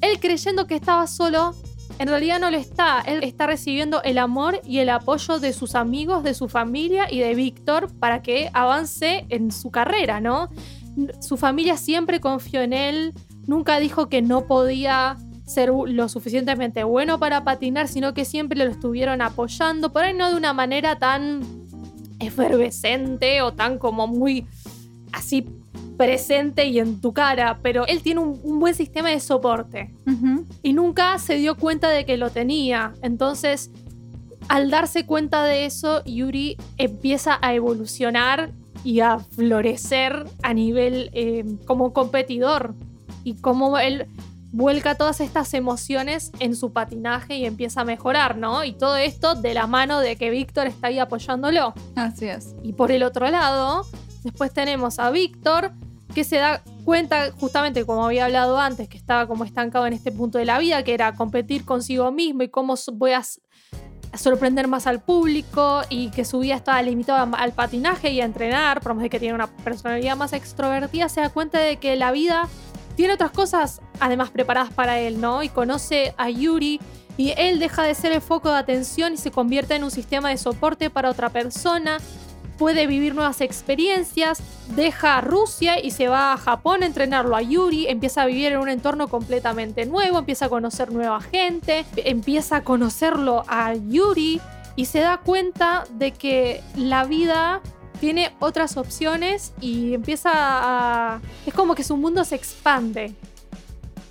él creyendo que estaba solo, en realidad no lo está. Él está recibiendo el amor y el apoyo de sus amigos, de su familia y de Víctor para que avance en su carrera, ¿no? Su familia siempre confió en él, nunca dijo que no podía ser lo suficientemente bueno para patinar, sino que siempre lo estuvieron apoyando, por ahí no de una manera tan efervescente o tan como muy así presente y en tu cara, pero él tiene un, un buen sistema de soporte y nunca se dio cuenta de que lo tenía. Entonces, al darse cuenta de eso, Yuri empieza a evolucionar y a florecer a nivel eh, como competidor. Y como él vuelca todas estas emociones en su patinaje y empieza a mejorar, ¿no? Y todo esto de la mano de que Víctor está ahí apoyándolo. Así es. Y por el otro lado, después tenemos a Víctor, que se da cuenta, justamente como había hablado antes, que estaba como estancado en este punto de la vida, que era competir consigo mismo y cómo voy a sorprender más al público y que su vida estaba limitada al patinaje y a entrenar, por más de que tiene una personalidad más extrovertida, se da cuenta de que la vida tiene otras cosas además preparadas para él, ¿no? Y conoce a Yuri y él deja de ser el foco de atención y se convierte en un sistema de soporte para otra persona. Puede vivir nuevas experiencias, deja Rusia y se va a Japón a entrenarlo a Yuri, empieza a vivir en un entorno completamente nuevo, empieza a conocer nueva gente, empieza a conocerlo a Yuri y se da cuenta de que la vida tiene otras opciones y empieza a... Es como que su mundo se expande,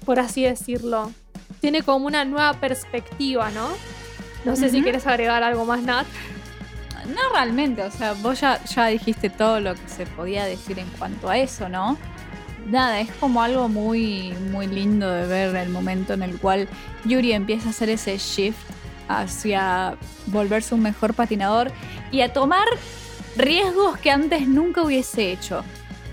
por así decirlo. Tiene como una nueva perspectiva, ¿no? No sé si quieres agregar algo más, Nat. No realmente, o sea, vos ya, ya dijiste todo lo que se podía decir en cuanto a eso, ¿no? Nada, es como algo muy, muy lindo de ver el momento en el cual Yuri empieza a hacer ese shift hacia volverse un mejor patinador y a tomar riesgos que antes nunca hubiese hecho.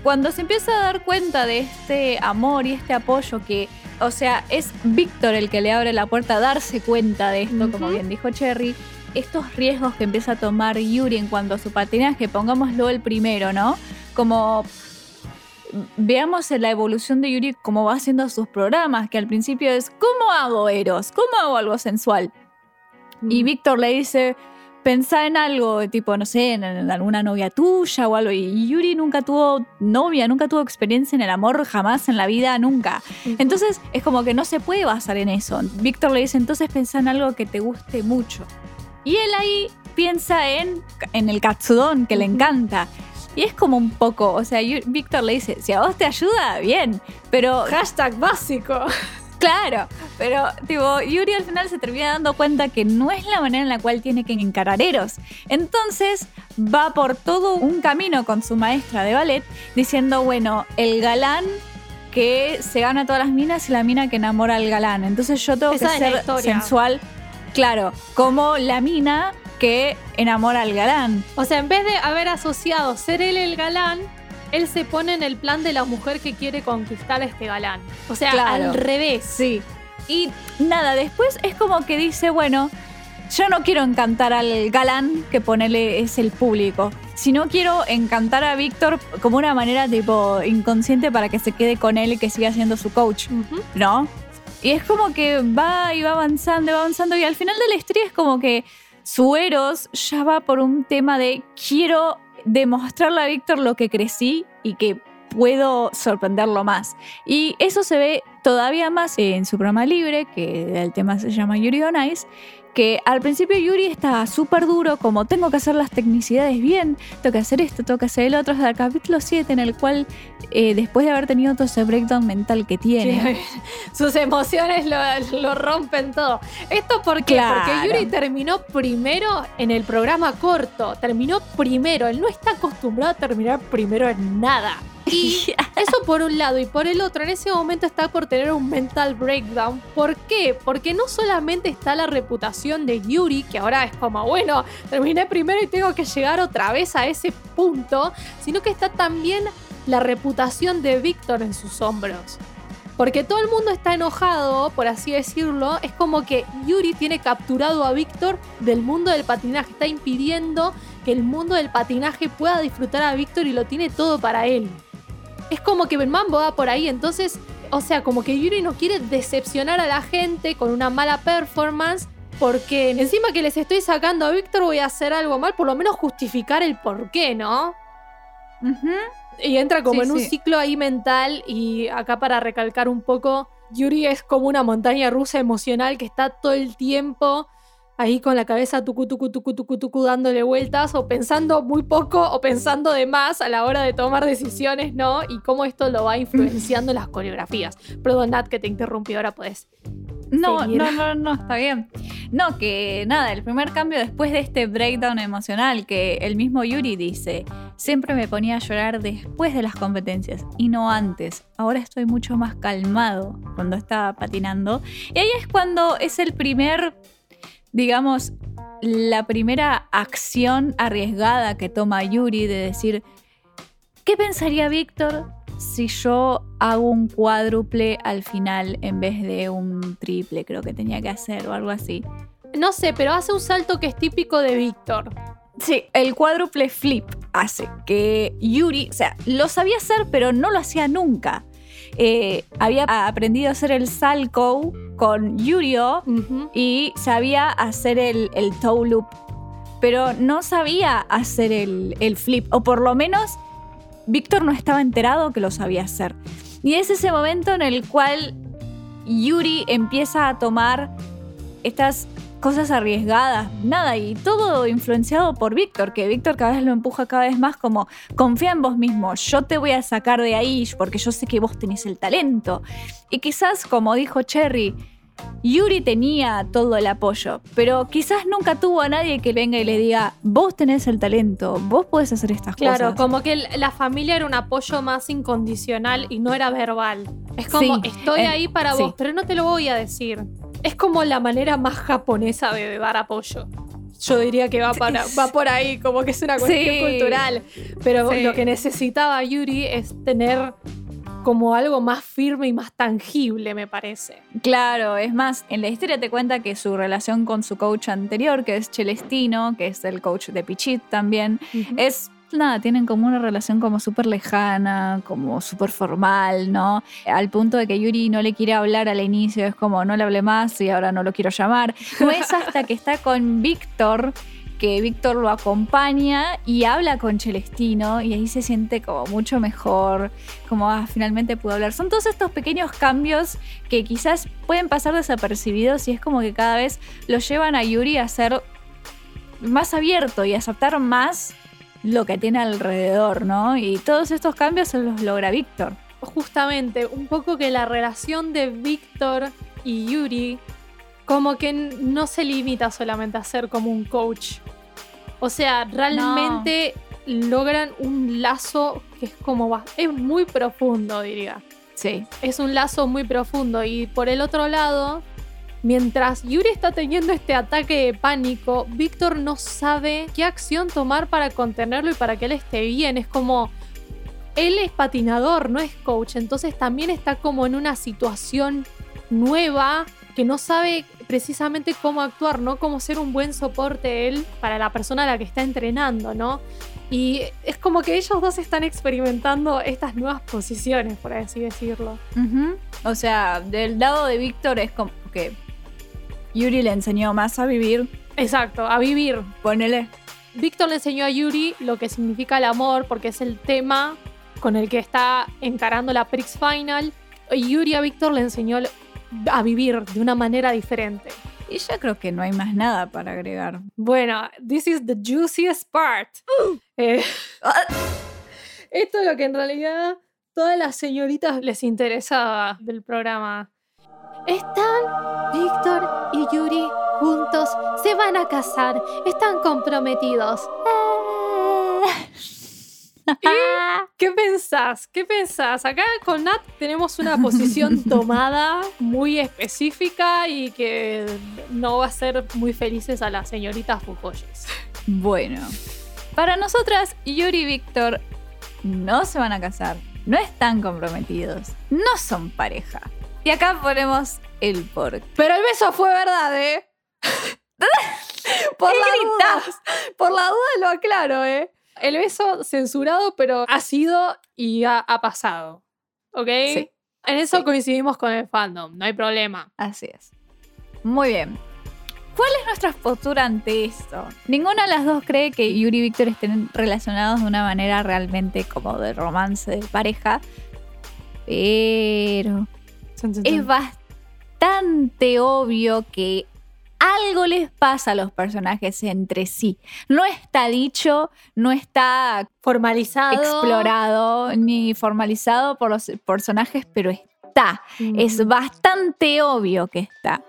Cuando se empieza a dar cuenta de este amor y este apoyo que, o sea, es Víctor el que le abre la puerta a darse cuenta de esto, como bien dijo Cherry, estos riesgos que empieza a tomar Yuri en cuanto a su patinaje, pongámoslo el primero, ¿no? Como veamos la evolución de Yuri cómo va haciendo sus programas, que al principio es, ¿cómo hago Eros? ¿Cómo hago algo sensual? Y Víctor le dice, pensá en algo, tipo, no sé, en, en alguna novia tuya o algo. Y Yuri nunca tuvo novia, nunca tuvo experiencia en el amor, jamás en la vida, nunca. Entonces es como que no se puede basar en eso. Víctor le dice, entonces pensá en algo que te guste mucho. Y él ahí piensa en, en el katsudon, que le encanta. Y es como un poco, o sea, Víctor le dice, si a vos te ayuda, bien. Pero Hashtag básico. Claro, pero tipo, Yuri al final se termina dando cuenta que no es la manera en la cual tiene que encarar Eros. Entonces va por todo un camino con su maestra de ballet diciendo, bueno, el galán que se gana todas las minas y la mina que enamora al galán. Entonces yo tengo Esa que ser sensual, claro, como la mina que enamora al galán. O sea, en vez de haber asociado ser él el galán, él se pone en el plan de la mujer que quiere conquistar a este galán. O sea, Claro. al revés. Sí. Y nada, después es como que dice, bueno, yo no quiero encantar al galán que ponele es el público, sino quiero encantar a Víctor como una manera tipo inconsciente para que se quede con él y que siga siendo su coach. ¿no? Y es como que va y va avanzando y va avanzando y al final de la historia es como que su Eros ya va por un tema de quiero demostrarle a Víctor lo que crecí y que puedo sorprenderlo más. Y eso se ve todavía más en su programa libre, que el tema se llama Yuri que al principio Yuri está súper duro, como tengo que hacer las tecnicidades bien, tengo que hacer esto, tengo que hacer el otro, hasta el capítulo 7 en el cual, eh, después de haber tenido todo ese breakdown mental que tiene, Sí, Sus emociones lo, lo rompen todo. ¿Esto por qué? Claro. Porque Yuri terminó primero en el programa corto. Terminó primero. Él no está acostumbrado a terminar primero en nada. Y eso por un lado. Y por el otro, en ese momento está por tener un mental breakdown. ¿Por qué? Porque no solamente está la reputación de Yuri, que ahora es como, bueno, terminé primero y tengo que llegar otra vez a ese punto, sino que está también la reputación de Víctor en sus hombros. Porque todo el mundo está enojado, por así decirlo. Es como que Yuri tiene capturado a Víctor del mundo del patinaje. Está impidiendo que el mundo del patinaje pueda disfrutar a Víctor y lo tiene todo para él. Es como que el mambo va por ahí. Entonces, o sea, como que Yuri no quiere decepcionar a la gente con una mala performance. Porque encima que les estoy sacando a Víctor voy a hacer algo mal, por lo menos justificar el por qué, ¿no? Y entra como Sí, en un sí. ciclo ahí mental y acá para recalcar un poco, Yuri es como una montaña rusa emocional que está todo el tiempo ahí con la cabeza tucu tucu tucu tucu tucu dándole vueltas o pensando muy poco o pensando de más a la hora de tomar decisiones, ¿no? Y cómo esto lo va influenciando en las coreografías. Perdón, Nat, que te interrumpí, ahora podés. No, seguir. no, no, no, está bien. No, que nada, el primer cambio después de este breakdown emocional que el mismo Yuri dice, siempre me ponía a llorar después de las competencias y no antes. Ahora estoy mucho más calmado cuando estaba patinando. Y ahí es cuando es el primer, digamos, la primera acción arriesgada que toma Yuri de decir, ¿qué pensaría Víctor si yo hago un cuádruple al final en vez de un triple, creo que tenía que hacer o algo así. No sé, pero hace un salto que es típico de Víctor. Sí, el cuádruple flip hace que Yuri, o sea, lo sabía hacer, pero no lo hacía nunca. Eh, había aprendido a hacer el salco con Yurio y sabía hacer el, el toe loop, pero no sabía hacer el, el flip, o por lo menos Víctor no estaba enterado que lo sabía hacer. Y es ese momento en el cual Yuri empieza a tomar estas cosas arriesgadas, nada, y todo influenciado por Víctor, que Víctor cada vez lo empuja cada vez más como, confía en vos mismo, yo te voy a sacar de ahí porque yo sé que vos tenés el talento. Y quizás, como dijo Cherry, Yuri tenía todo el apoyo, pero quizás nunca tuvo a nadie que venga y le diga, vos tenés el talento, vos podés hacer estas Claro, cosas. como que la familia era un apoyo más incondicional y no era verbal. Es como, Sí, estoy eh, ahí para sí. vos, pero no te lo voy a decir. Es como la manera más japonesa de dar apoyo. Yo diría que va, para, va por ahí, como que es una cuestión Sí. cultural. Pero Sí. lo que necesitaba Yuri es tener como algo más firme y más tangible, me parece. Claro, es más, en la historia te cuenta que su relación con su coach anterior, que es Celestino, que es el coach de Pichit también, es nada, tienen como una relación como súper lejana, como súper formal, ¿no? Al punto de que Yuri no le quiere hablar al inicio, es como no le hablé más y ahora no lo quiero llamar. No es hasta que está con Víctor que Víctor lo acompaña y habla con Celestino y ahí se siente como mucho mejor, como ah, finalmente pudo hablar. Son todos estos pequeños cambios que quizás pueden pasar desapercibidos y es como que cada vez lo llevan a Yuri a ser más abierto y a aceptar más lo que tiene alrededor, ¿no? Y todos estos cambios se los logra Víctor. justamente un poco que la relación de Víctor y Yuri como que no se limita solamente a ser como un coach. O sea, realmente logran un lazo que es como va- es muy profundo, diría. Sí. Es un lazo muy profundo y por el otro lado, mientras Yuri está teniendo este ataque de pánico, Víctor no sabe qué acción tomar para contenerlo y para que él esté bien. Es como él es patinador, no es coach, entonces también está como en una situación nueva que no sabe precisamente cómo actuar, ¿no? Cómo ser un buen soporte él para la persona a la que está entrenando, ¿no? Y es como que ellos dos están experimentando estas nuevas posiciones, por así decirlo. O sea, del lado de Víctor es como que Yuri le enseñó más a vivir. Exacto, a vivir. Ponele. Víctor le enseñó a Yuri lo que significa el amor, porque es el tema con el que está encarando la Prix Final. Y Yuri a Víctor le enseñó a vivir de una manera diferente. Y yo creo que no hay más nada para agregar. Bueno, this is the juiciest part. Eh, esto es lo que en realidad todas las señoritas les interesaba del programa. Están Víctor y Yuri juntos, se van a casar, están comprometidos. ¿Qué pensás? ¿Qué pensás? Acá con Nat tenemos una posición tomada muy específica y que no va a ser muy felices a las señoritas Fujoyes. Bueno, para nosotras, Yuri y Víctor no se van a casar, no están comprometidos, no son pareja. Y acá ponemos el por Pero el beso fue verdad, ¿eh? por, ¿Qué la duda, por la duda lo aclaro, ¿eh? El beso censurado, pero ha sido y ha, ha pasado. ¿Ok? Sí. En eso Sí. coincidimos con el fandom, no hay problema. Así es. Muy bien. ¿Cuál es nuestra postura ante esto? Ninguna de las dos cree que Yuri y Víctor estén relacionados de una manera realmente como de romance de pareja. Pero es bastante obvio que algo les pasa a los personajes entre sí. No está dicho, no está formalizado. explorado ni formalizado por los personajes, pero está. Mm. Es bastante obvio que está.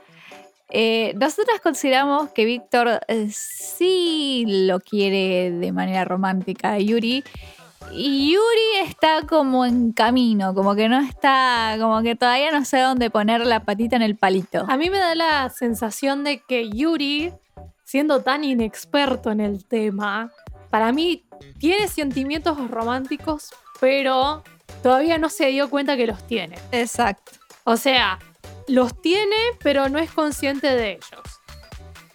Eh, nosotras consideramos que Víctor eh, sí lo quiere de manera romántica a Yuri. Y Yuri está como en camino, como que no está, como que todavía no sé dónde poner la patita en el palito. A mí me da la sensación de que Yuri, siendo tan inexperto en el tema, para mí tiene sentimientos románticos, pero todavía no se dio cuenta que los tiene. Exacto. O sea, los tiene, pero no es consciente de ellos.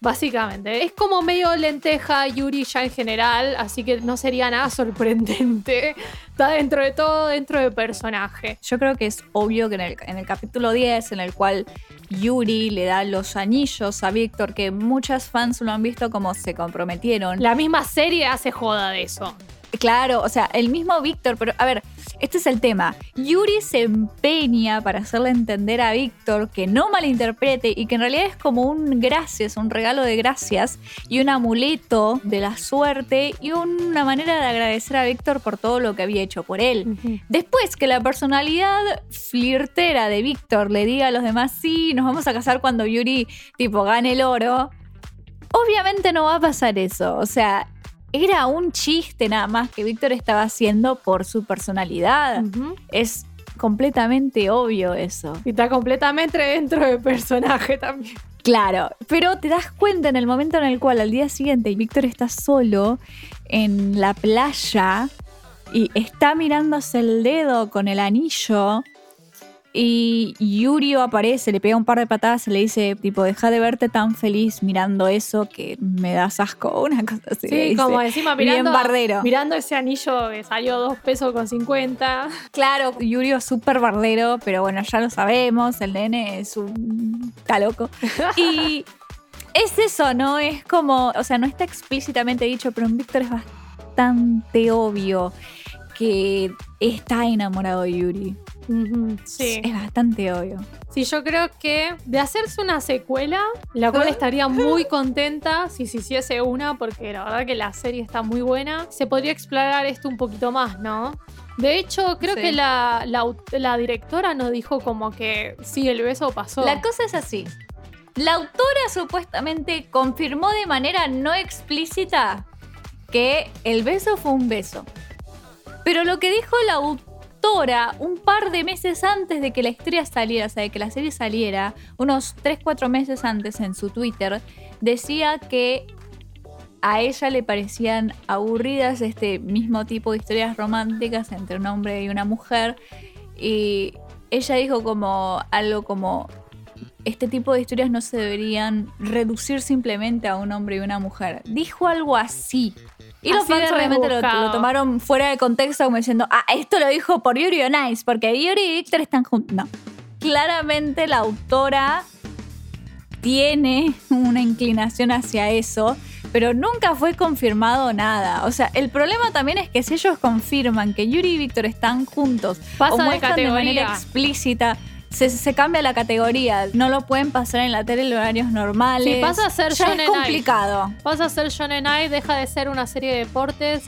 Básicamente. Es como medio lenteja Yuri ya en general, así que no sería nada sorprendente. Está dentro de todo, dentro de personaje. Yo creo que es obvio que en el, en el capítulo 10, en el cual Yuri le da los anillos a Víctor, que muchas fans lo han visto como se comprometieron. La misma serie hace joda de eso. Claro, o sea, el mismo Víctor, pero a ver, este es el tema. Yuri se empeña para hacerle entender a Víctor que no malinterprete y que en realidad es como un gracias, un regalo de gracias y un amuleto de la suerte y una manera de agradecer a Víctor por todo lo que había hecho por él. Después que la personalidad flirtera de Víctor le diga a los demás, sí, nos vamos a casar cuando Yuri tipo gane el oro, obviamente no va a pasar eso. O sea, era un chiste nada más que Víctor estaba haciendo por su personalidad. Es completamente obvio eso. Y está completamente dentro de personaje también. Claro, pero te das cuenta en el momento en el cual al día siguiente Víctor está solo en la playa y está mirándose el dedo con el anillo y Yurio aparece, le pega un par de patadas y le dice tipo, deja de verte tan feliz mirando eso que me das asco, una cosa así. Sí, dice. como encima Bien mirando, bardero. mirando ese anillo que salió dos pesos con 50. Claro, Yurio es súper bardero, pero bueno, ya lo sabemos, el nene es un... está loco. Y es eso, ¿no? Es como, o sea, no está explícitamente dicho, pero en Víctor es bastante obvio que está enamorado de Yuri. Sí. Es bastante obvio. Sí, yo creo que de hacerse una secuela, la cual estaría muy contenta si se hiciese una, porque la verdad que la serie está muy buena, se podría explorar esto un poquito más, ¿no? De hecho, creo Sí. que la, la aut- la directora nos dijo como que sí, el beso pasó. La cosa es así. La autora supuestamente confirmó de manera no explícita que el beso fue un beso. Pero lo que dijo la autora un par de meses antes de que la historia saliera, o sea, de que la serie saliera, unos 3-4 meses antes en su Twitter, decía que a ella le parecían aburridas este mismo tipo de historias románticas entre un hombre y una mujer. Y ella dijo como algo como, este tipo de historias no se deberían reducir simplemente a un hombre y una mujer. Dijo algo así. Y los fans obviamente lo, tomaron fuera de contexto como diciendo, ah, esto lo dijo por Yuri on Ice, porque Yuri y Víctor están juntos. No. Claramente la autora tiene una inclinación hacia eso, pero nunca fue confirmado nada. O sea, el problema también es que si ellos confirman que Yuri y Víctor están juntos Pasa o de muestran de, manera explícita, se, se cambia la categoría. No lo pueden pasar en la tele en horarios normales. Sí, pasa a ser ya Shonen es complicado. Pasa a ser Shonen Ai, deja de ser una serie de deportes,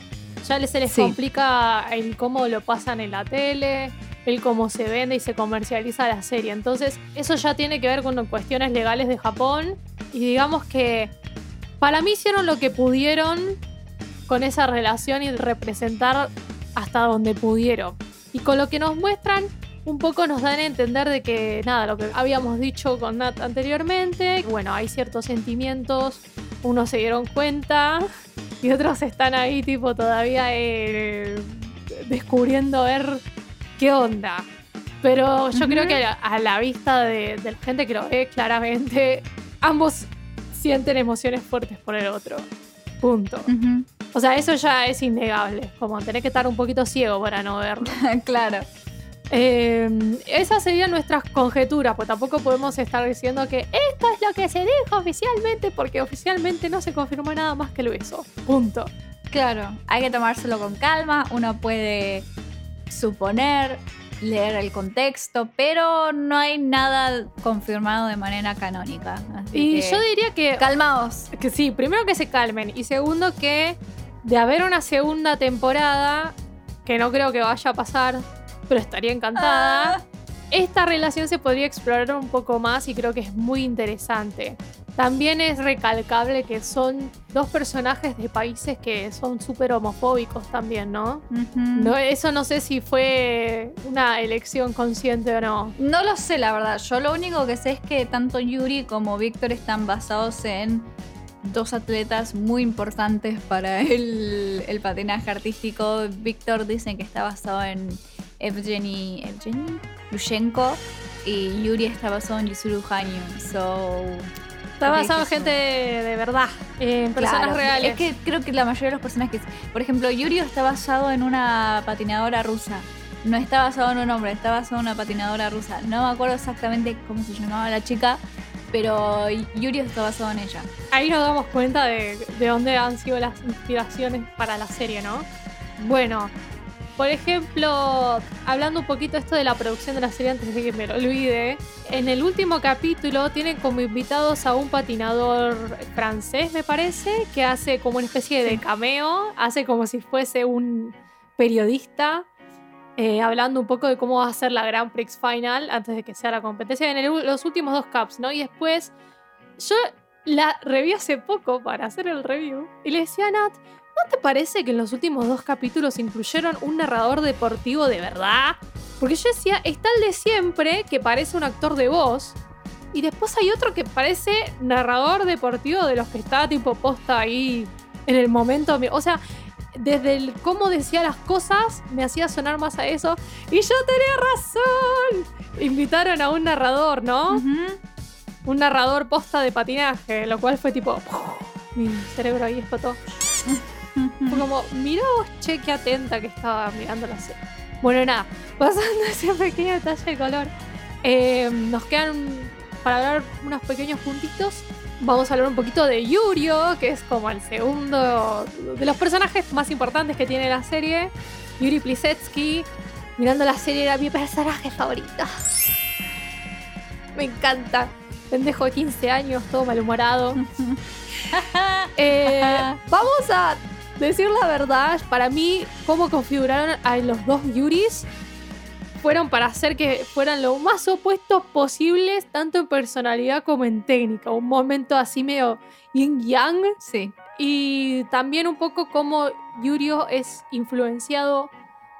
ya se les Sí. complica el cómo lo pasan en la tele, el cómo se vende y se comercializa la serie. Entonces, eso ya tiene que ver con cuestiones legales de Japón y digamos que para mí hicieron lo que pudieron con esa relación y representar hasta donde pudieron. Y con lo que nos muestran, un poco nos dan a entender de que, nada, lo que habíamos dicho con Nat anteriormente, bueno, hay ciertos sentimientos, unos se dieron cuenta y otros están ahí, tipo, todavía eh, descubriendo a ver qué onda. Pero yo creo que a, a la vista de, de la gente que lo ve claramente, ambos sienten emociones fuertes por el otro. Punto. O sea, eso ya es innegable. Como tener que estar un poquito ciego para no verlo. claro. Eh, esas serían nuestras conjeturas, pues tampoco podemos estar diciendo que esto es lo que se dijo oficialmente, porque oficialmente no se confirmó nada más que el beso. Punto. Claro, hay que tomárselo con calma, uno puede suponer, leer el contexto, pero no hay nada confirmado de manera canónica. así Y que yo diría que, calmaos. que sí, primero que se calmen y segundo que de haber una segunda temporada, que no creo que vaya a pasar, pero estaría encantada. Ah. esta relación se podría explorar un poco más y creo que es muy interesante. También es recalcable que son dos personajes de países que son súper homofóbicos también, ¿no? Eso no sé si fue una elección consciente o no. No lo sé, la verdad. Yo lo único que sé es que tanto Yuri como Víctor están basados en dos atletas muy importantes para el, el patinaje artístico. Víctor dicen que está basado en Evgeny, Evgeny Lushenko y Yuri está basado en Yuzuru Hanyu. So, Está basado en gente de, verdad, en personas Claro, reales. Es que creo que la mayoría de los personajes. Por ejemplo, Yurio está basado en una patinadora rusa. No está basado en un hombre, está basado en una patinadora rusa. No me acuerdo exactamente cómo se llamaba la chica, pero Yurio está basado en ella. Ahí nos damos cuenta de, de dónde han sido las inspiraciones para la serie, ¿no? Bueno, por ejemplo, hablando un poquito esto de la producción de la serie antes de que me lo olvide, en el último capítulo tienen como invitados a un patinador francés, me parece, que hace como una especie de cameo, hace como si fuese un periodista. eh, hablando un poco de cómo va a ser la Grand Prix Final antes de que sea la competencia en el- los últimos dos Cups, ¿no? Y después yo la reví hace poco para hacer el review y le decía a Nat, ¿no te parece que en los últimos dos capítulos incluyeron un narrador deportivo de verdad? Porque yo decía, está el de siempre, que parece un actor de voz, y después hay otro que parece narrador deportivo de los que está tipo posta ahí en el momento. O sea, desde el cómo decía las cosas me hacía sonar más a eso. Y yo tenía razón. Invitaron a un narrador, ¿no? Un narrador posta de patinaje, lo cual fue tipo. Mi cerebro ahí explotó. Fue como, mirá vos, che, qué atenta que estaba mirando la serie. Bueno, nada, pasando ese pequeño detalle de color, eh, nos quedan para hablar unos pequeños puntitos. Vamos a hablar un poquito de Yurio, que es como el segundo de los personajes más importantes que tiene la serie. Yuri Plisetsky. Mirando la serie era mi personaje favorito. Me encanta. Pendejo de 15 años, todo malhumorado. Eh, vamos a decir la verdad. Para mí, cómo configuraron a los dos Yuris fueron para hacer que fueran lo más opuestos posibles, tanto en personalidad como en técnica. Un momento así medio yin-yang. Sí. Y también un poco cómo Yurio es influenciado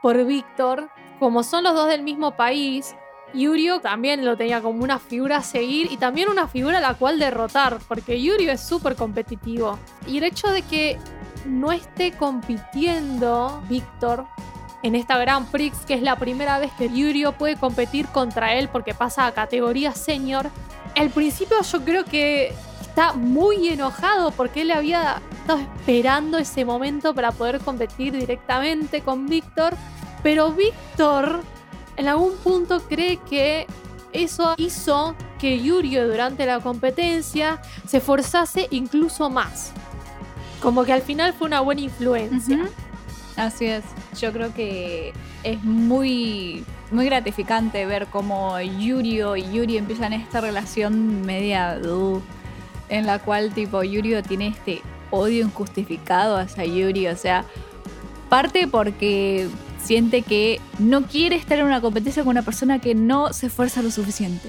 por Víctor. Como son los dos del mismo país, Yurio también lo tenía como una figura a seguir y también una figura a la cual derrotar, porque Yurio es súper competitivo. Y el hecho de que no esté compitiendo Víctor en esta Grand Prix, que es la primera vez que Yurio puede competir contra él porque pasa a categoría senior, al principio yo creo que está muy enojado porque él había estado esperando ese momento para poder competir directamente con Víctor, pero Víctor en algún punto cree que eso hizo que Yurio durante la competencia se esforzase incluso más. Como que al final fue una buena influencia. Ujú. Así es. Yo creo que es muy, muy gratificante ver cómo Yurio y Yuri empiezan esta relación media uh, en la cual tipo Yurio tiene este odio injustificado hacia Yuri. O sea, parte porque siente que no quiere estar en una competencia con una persona que no se esfuerza lo suficiente.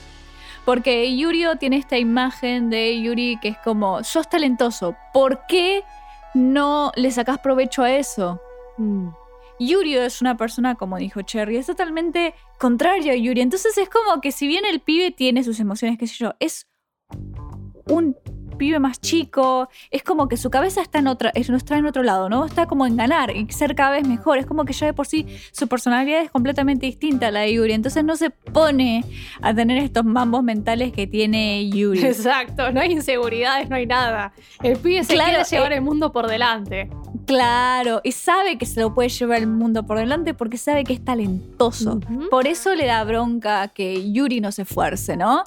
Porque Yurio tiene esta imagen de Yuri que es como, sos talentoso, ¿por qué no le sacás provecho a eso? Mm. Yurio es una persona, como dijo Cherry, es totalmente contrario a Yuri. Entonces es como que si bien el pibe tiene sus emociones, qué sé yo, es un pibe más chico, es como que su cabeza está en otra, está en otro lado, ¿no? Está como en ganar y ser cada vez mejor. Es como que ya de por sí su personalidad es completamente distinta a la de Yuri. Entonces no se pone a tener estos mambos mentales que tiene Yuri. Exacto, no hay inseguridades, no hay nada. El pibe se Claro, quiere llevar eh, el mundo por delante. Claro, y sabe que se lo puede llevar el mundo por delante porque sabe que es talentoso. Por eso le da bronca que Yuri no se esfuerce, ¿no?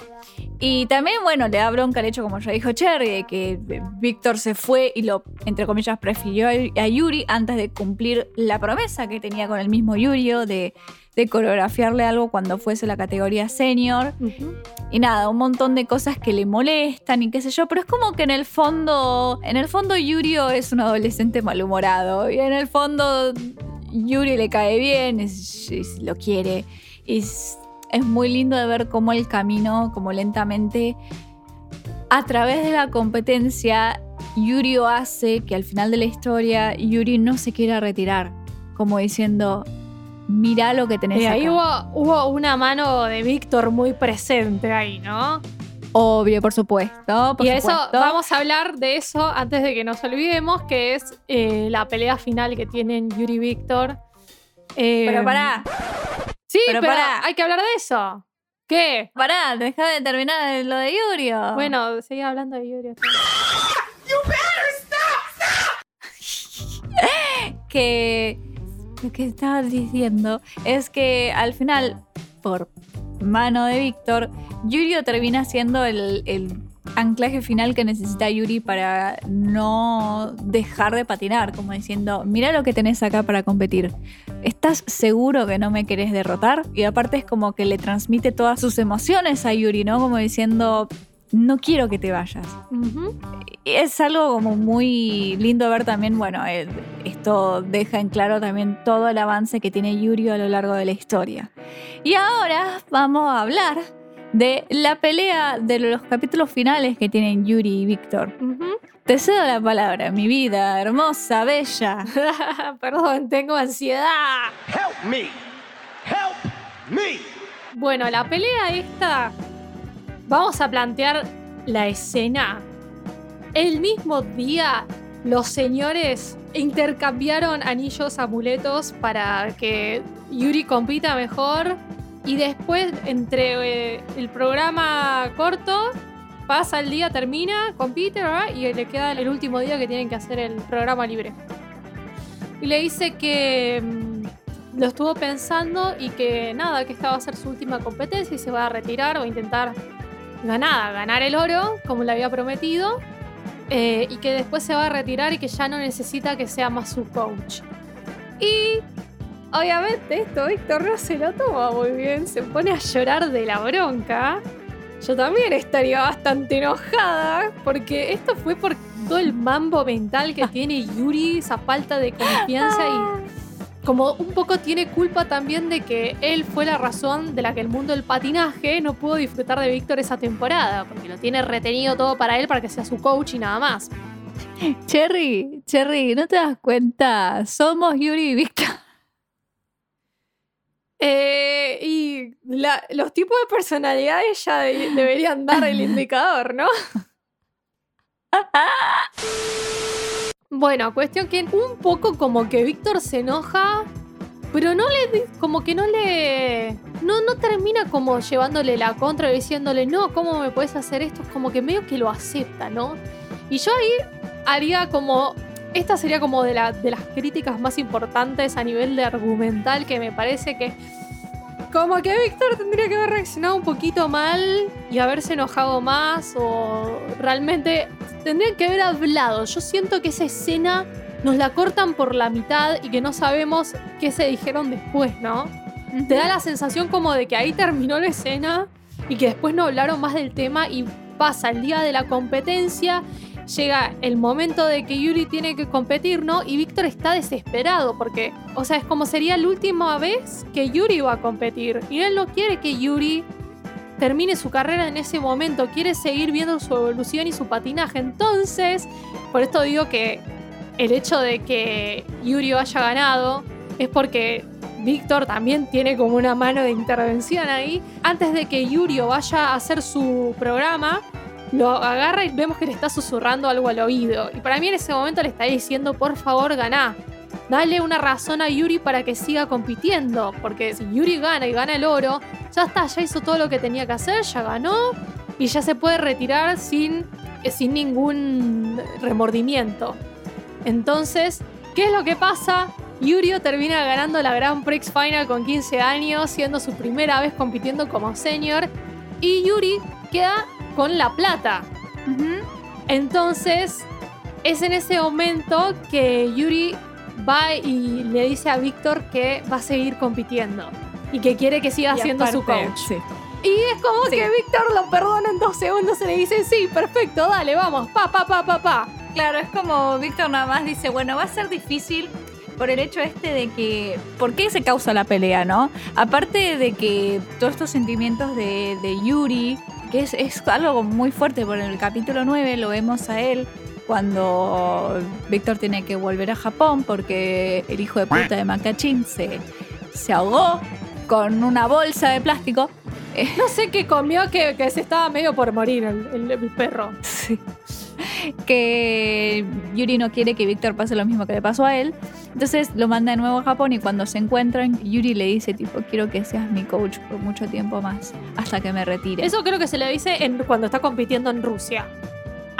Y también, bueno, le da bronca el hecho, como ya dijo Cherry, de que Víctor se fue y lo, entre comillas, prefirió a a Yuri antes de cumplir la promesa que tenía con el mismo Yurio de, de coreografiarle algo cuando fuese la categoría senior. Ujú. Y nada, un montón de cosas que le molestan y qué sé yo, pero es como que en el fondo, en el fondo Yurio es un adolescente malhumorado y en el fondo Yuri le cae bien, es- es- lo quiere. Y es, es muy lindo de ver cómo el camino, como lentamente, a través de la competencia, Yurio hace que al final de la historia Yuri no se quiera retirar, como diciendo, mira lo que tenés Y ahí acá". hubo, hubo una mano de Víctor muy presente ahí, ¿no? Obvio, por supuesto. Por y eso, supuesto. vamos a hablar de eso antes de que nos olvidemos, que es eh, la pelea final que tienen Yuri y Víctor. Eh, Pero pará, Sí, pero pero, pará. hay que hablar de eso. ¿Qué? Pará, deja de terminar lo de Yurio. Bueno, seguí hablando de Yuri. que lo que estaba diciendo es que al final, por mano de Víctor, Yurio termina siendo el, el anclaje final que necesita Yuri para no dejar de patinar, como diciendo, mira lo que tenés acá para competir. ¿Estás seguro que no me querés derrotar? Y aparte es como que le transmite todas sus emociones a Yuri, ¿no? Como diciendo, no quiero que te vayas. Es algo como muy lindo ver también, bueno, eh, esto deja en claro también todo el avance que tiene Yuri a lo largo de la historia. Y ahora vamos a hablar de la pelea de los capítulos finales que tienen Yuri y Víctor. Te cedo la palabra, mi vida, hermosa, bella. Perdón, tengo ansiedad. Help me! Help me! Bueno, la pelea esta. Vamos a plantear la escena. El mismo día, los señores intercambiaron anillos, amuletos para que Yuri compita mejor. Y después, entre eh, el programa corto, pasa el día, termina, compite, ¿verdad? y le queda el último día que tienen que hacer el programa libre. Y le dice que mm, lo estuvo pensando y que nada, que esta va a ser su última competencia y se va a retirar o intentar ganar, ganar el oro, como le había prometido. eh, y que después se va a retirar y que ya no necesita que sea más su coach. Y obviamente esto Víctor no se lo toma muy bien, se pone a llorar de la bronca. Yo también estaría bastante enojada porque esto fue por todo el mambo mental que tiene Yuri, esa falta de confianza y como un poco tiene culpa también de que él fue la razón de la que el mundo del patinaje no pudo disfrutar de Víctor esa temporada, porque lo tiene retenido todo para él para que sea su coach y nada más. Cherry, Cherry, ¿no te das cuenta? Somos Yuri y Víctor. Eh, y la- los tipos de personalidades ya de- deberían dar el indicador, ¿no? Bueno, cuestión que un poco como que Víctor se enoja, pero no le, como que no le, no, no termina como llevándole la contra y diciéndole, no, ¿cómo me puedes hacer esto? Es como que medio que lo acepta, ¿no? Y yo ahí haría como, esta sería como de, la- de las críticas más importantes a nivel de argumental que me parece que como que Víctor tendría que haber reaccionado un poquito mal y haberse enojado más o realmente tendrían que haber hablado. Yo siento que esa escena nos la cortan por la mitad y que no sabemos qué se dijeron después, ¿no? Te da la sensación como de que ahí terminó la escena y que después no hablaron más del tema y pasa el día de la competencia, llega el momento de que Yuri tiene que competir, ¿no? Y Víctor está desesperado porque, o sea, es como sería la última vez que Yuri va a competir y él no quiere que Yuri termine su carrera en ese momento, quiere seguir viendo su evolución y su patinaje. Entonces, por esto digo que el hecho de que Yuri haya ganado es porque Víctor también tiene como una mano de intervención ahí. Antes de que Yuri vaya a hacer su programa, lo agarra y vemos que le está susurrando algo al oído. Y para mí en ese momento le está diciendo, por favor, ganá. Dale una razón a Yuri para que siga compitiendo. Porque si Yuri gana y gana el oro, ya está, ya hizo todo lo que tenía que hacer, ya ganó. Y ya se puede retirar sin, eh, sin ningún remordimiento. Entonces, ¿qué es lo que pasa? Yurio termina ganando la Grand Prix Final con 15 años, siendo su primera vez compitiendo como senior. Y Yuri queda con la plata. Entonces, es en ese momento que Yuri va y le dice a Víctor que va a seguir compitiendo y que quiere que siga Y siendo su coach. sí. Y es como Sí. que Víctor lo perdona en dos segundos y le dice, sí, perfecto, dale, vamos, pa, pa, pa, pa, pa. Claro, es como Víctor nada más dice, bueno, va a ser difícil por el hecho este de que, ¿por qué se causa la pelea, no? Aparte de que todos estos sentimientos de, de Yuri, que es, es algo muy fuerte, por el capítulo 9 lo vemos a él cuando Víctor tiene que volver a Japón porque el hijo de puta de Macachín se, se ahogó con una bolsa de plástico. No sé qué comió que, que se estaba medio por morir el, el- el perro. Sí. que Yuri no quiere que Víctor pase lo mismo que le pasó a él. Entonces lo manda de nuevo a Japón y cuando se encuentran, Yuri le dice tipo, quiero que seas mi coach por mucho tiempo más, hasta que me retire. Eso creo que se le dice en- cuando está compitiendo en Rusia.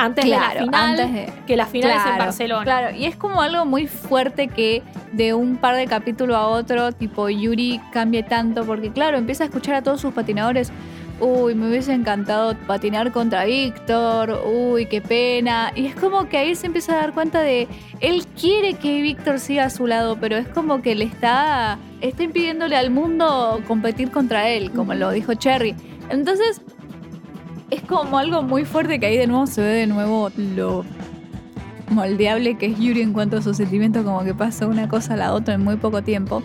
Antes de la Claro, final, antes de- que la final es en Claro, Barcelona. Claro, y es como algo muy fuerte que de un par de capítulos a otro, tipo Yuri cambie tanto, porque claro, empieza a escuchar a todos sus patinadores. Uy, me hubiese encantado patinar contra Víctor, uy, qué pena. Y es como que ahí se empieza a dar cuenta de, él quiere que Víctor siga a su lado, pero es como que le está, está impidiéndole al mundo competir contra él, como lo dijo Cherry. Entonces, es como algo muy fuerte que ahí de nuevo se ve de nuevo lo moldeable que es Yuri en cuanto a sus sentimientos, como que pasa una cosa a la otra en muy poco tiempo.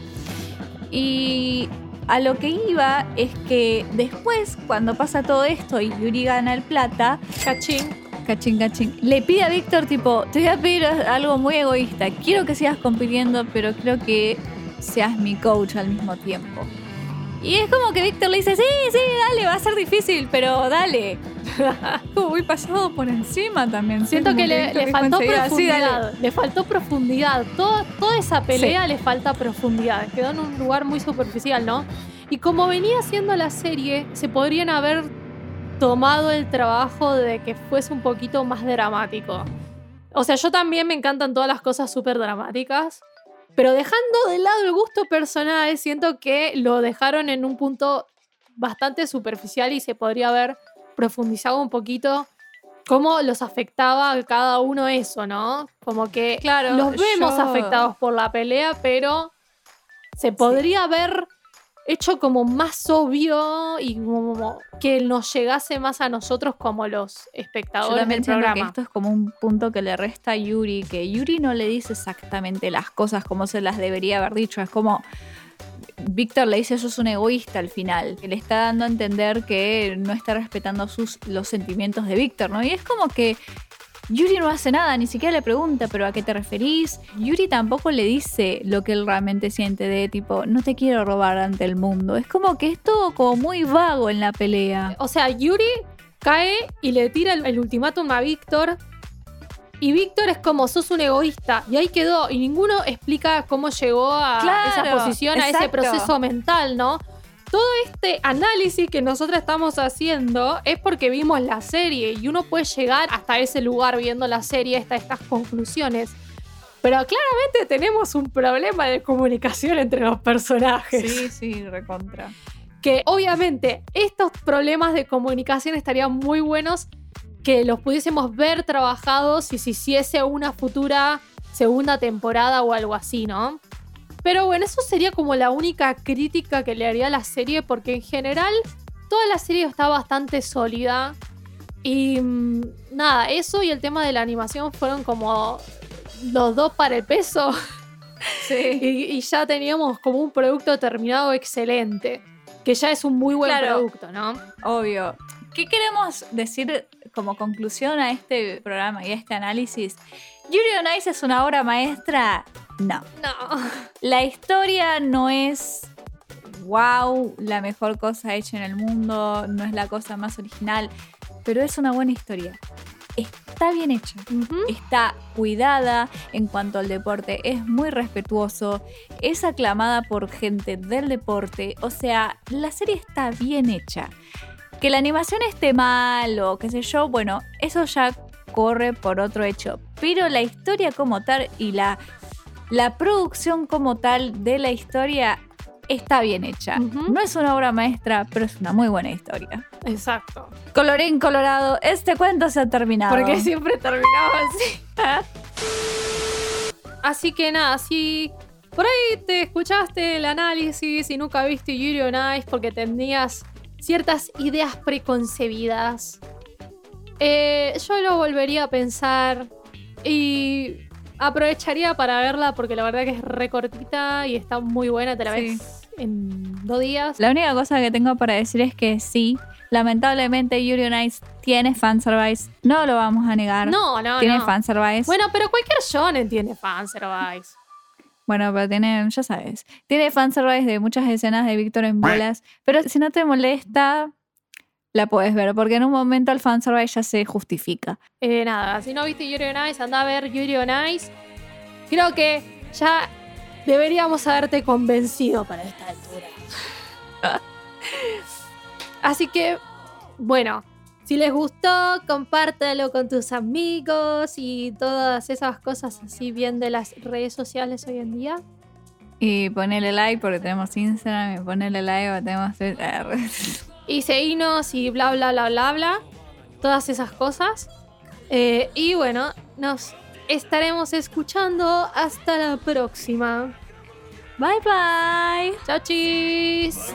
Y a lo que iba es que después, cuando pasa todo esto y Yuri gana el plata, Cachín. cachín, cachín, le pide a Víctor, tipo, te voy a pedir algo muy egoísta, quiero que sigas compitiendo, pero creo que seas mi coach al mismo tiempo. Y es como que Víctor le dice, sí, sí, dale, va a ser difícil, pero dale. Muy pasado por encima también. Siento que le, le faltó profundidad. le faltó profundidad. Toda esa pelea le falta profundidad. Quedó en un lugar muy superficial, ¿no? Y como venía haciendo la serie, se podrían haber tomado el trabajo de que fuese un poquito más dramático. O sea, yo también me encantan todas las cosas súper dramáticas. Pero dejando de lado el gusto personal, siento que lo dejaron en un punto bastante superficial y se podría haber profundizado un poquito cómo los afectaba a cada uno eso, ¿no? Como que Claro, los vemos yo- afectados por la pelea, pero se podría haber hecho como más obvio y como que nos llegase más a nosotros como los Yo espectadores también del que programa. esto es como un punto que le resta a Yuri, que Yuri no le dice exactamente las cosas como se las debería haber dicho. Es como Víctor le dice, eso es un egoísta al final, que le está dando a entender que no está respetando sus, los sentimientos de Víctor, ¿no? Y es como que Yuri no hace nada, ni siquiera le pregunta, pero ¿a qué te referís? Yuri tampoco le dice lo que él realmente siente de tipo, no te quiero robar ante el mundo. Es como que es todo como muy vago en la pelea. O sea, Yuri cae y le tira el, el ultimátum a Víctor. Y Víctor es como, sos un egoísta. Y ahí quedó. Y ninguno explica cómo llegó a Claro, esa posición, a ese proceso mental, ¿no? Todo este análisis que nosotros estamos haciendo es porque vimos la serie. Y uno puede llegar hasta ese lugar viendo la serie, hasta estas conclusiones. Pero claramente tenemos un problema de comunicación entre los personajes sí, recontra. que obviamente estos problemas de comunicación estarían muy buenos que los pudiésemos ver trabajados si se hiciese una futura segunda temporada o algo así, ¿no? Pero bueno, eso sería como la única crítica que le haría a la serie porque en general toda la serie está bastante sólida y mm, nada, eso y el tema de la animación fueron como los dos para el peso Sí. y, y ya teníamos como un producto terminado excelente. Que ya es un muy buen Claro. producto, ¿no? Obvio. ¿Qué queremos decir como conclusión a este programa y a este análisis? Yuri on Ice es una obra maestra. No. No. La historia no es wow, la mejor cosa hecha en el mundo, no es la cosa más original, pero es una buena historia. Está bien hecha. Está cuidada en cuanto al deporte, es muy respetuoso, es aclamada por gente del deporte, o sea, la serie está bien hecha. Que la animación esté mal o qué sé yo, bueno, eso ya corre por otro hecho, pero la historia como tal y la, la producción como tal de la historia está bien hecha. No es una obra maestra, pero es una muy buena historia. Exacto. Colorín colorado, este cuento se ha terminado. Porque siempre terminaba así. así que nada, si por ahí te escuchaste el análisis y nunca viste Yuri on Ice porque tenías ciertas ideas preconcebidas, eh, yo lo volvería a pensar y aprovecharía para verla porque la verdad que es recortita y está muy buena, te la Sí. ves en dos días. La única cosa que tengo para decir es que sí, lamentablemente Yuri on Ice tiene fanservice, no lo vamos a negar. No, no, tiene no. fanservice. Bueno, pero cualquier shonen tiene fanservice. Bueno, pero tiene, ya sabes, tiene fanservice de muchas escenas de Víctor en bolas, pero si no te molesta, la puedes ver, porque en un momento el fanservice ya se justifica. Eh, nada, si no viste Yuri on Ice, anda a ver Yuri on Ice. Creo que ya deberíamos haberte convencido para esta altura. Así que, bueno, si les gustó, compártelo con tus amigos y todas esas cosas así bien de las redes sociales hoy en día. Y ponele like porque tenemos Instagram, y ponele like porque tenemos Twitter. Y seguinos y bla, bla, bla, bla, bla. Todas esas cosas. Eh, y bueno, nos estaremos escuchando hasta la próxima. Bye bye. Chao, chis.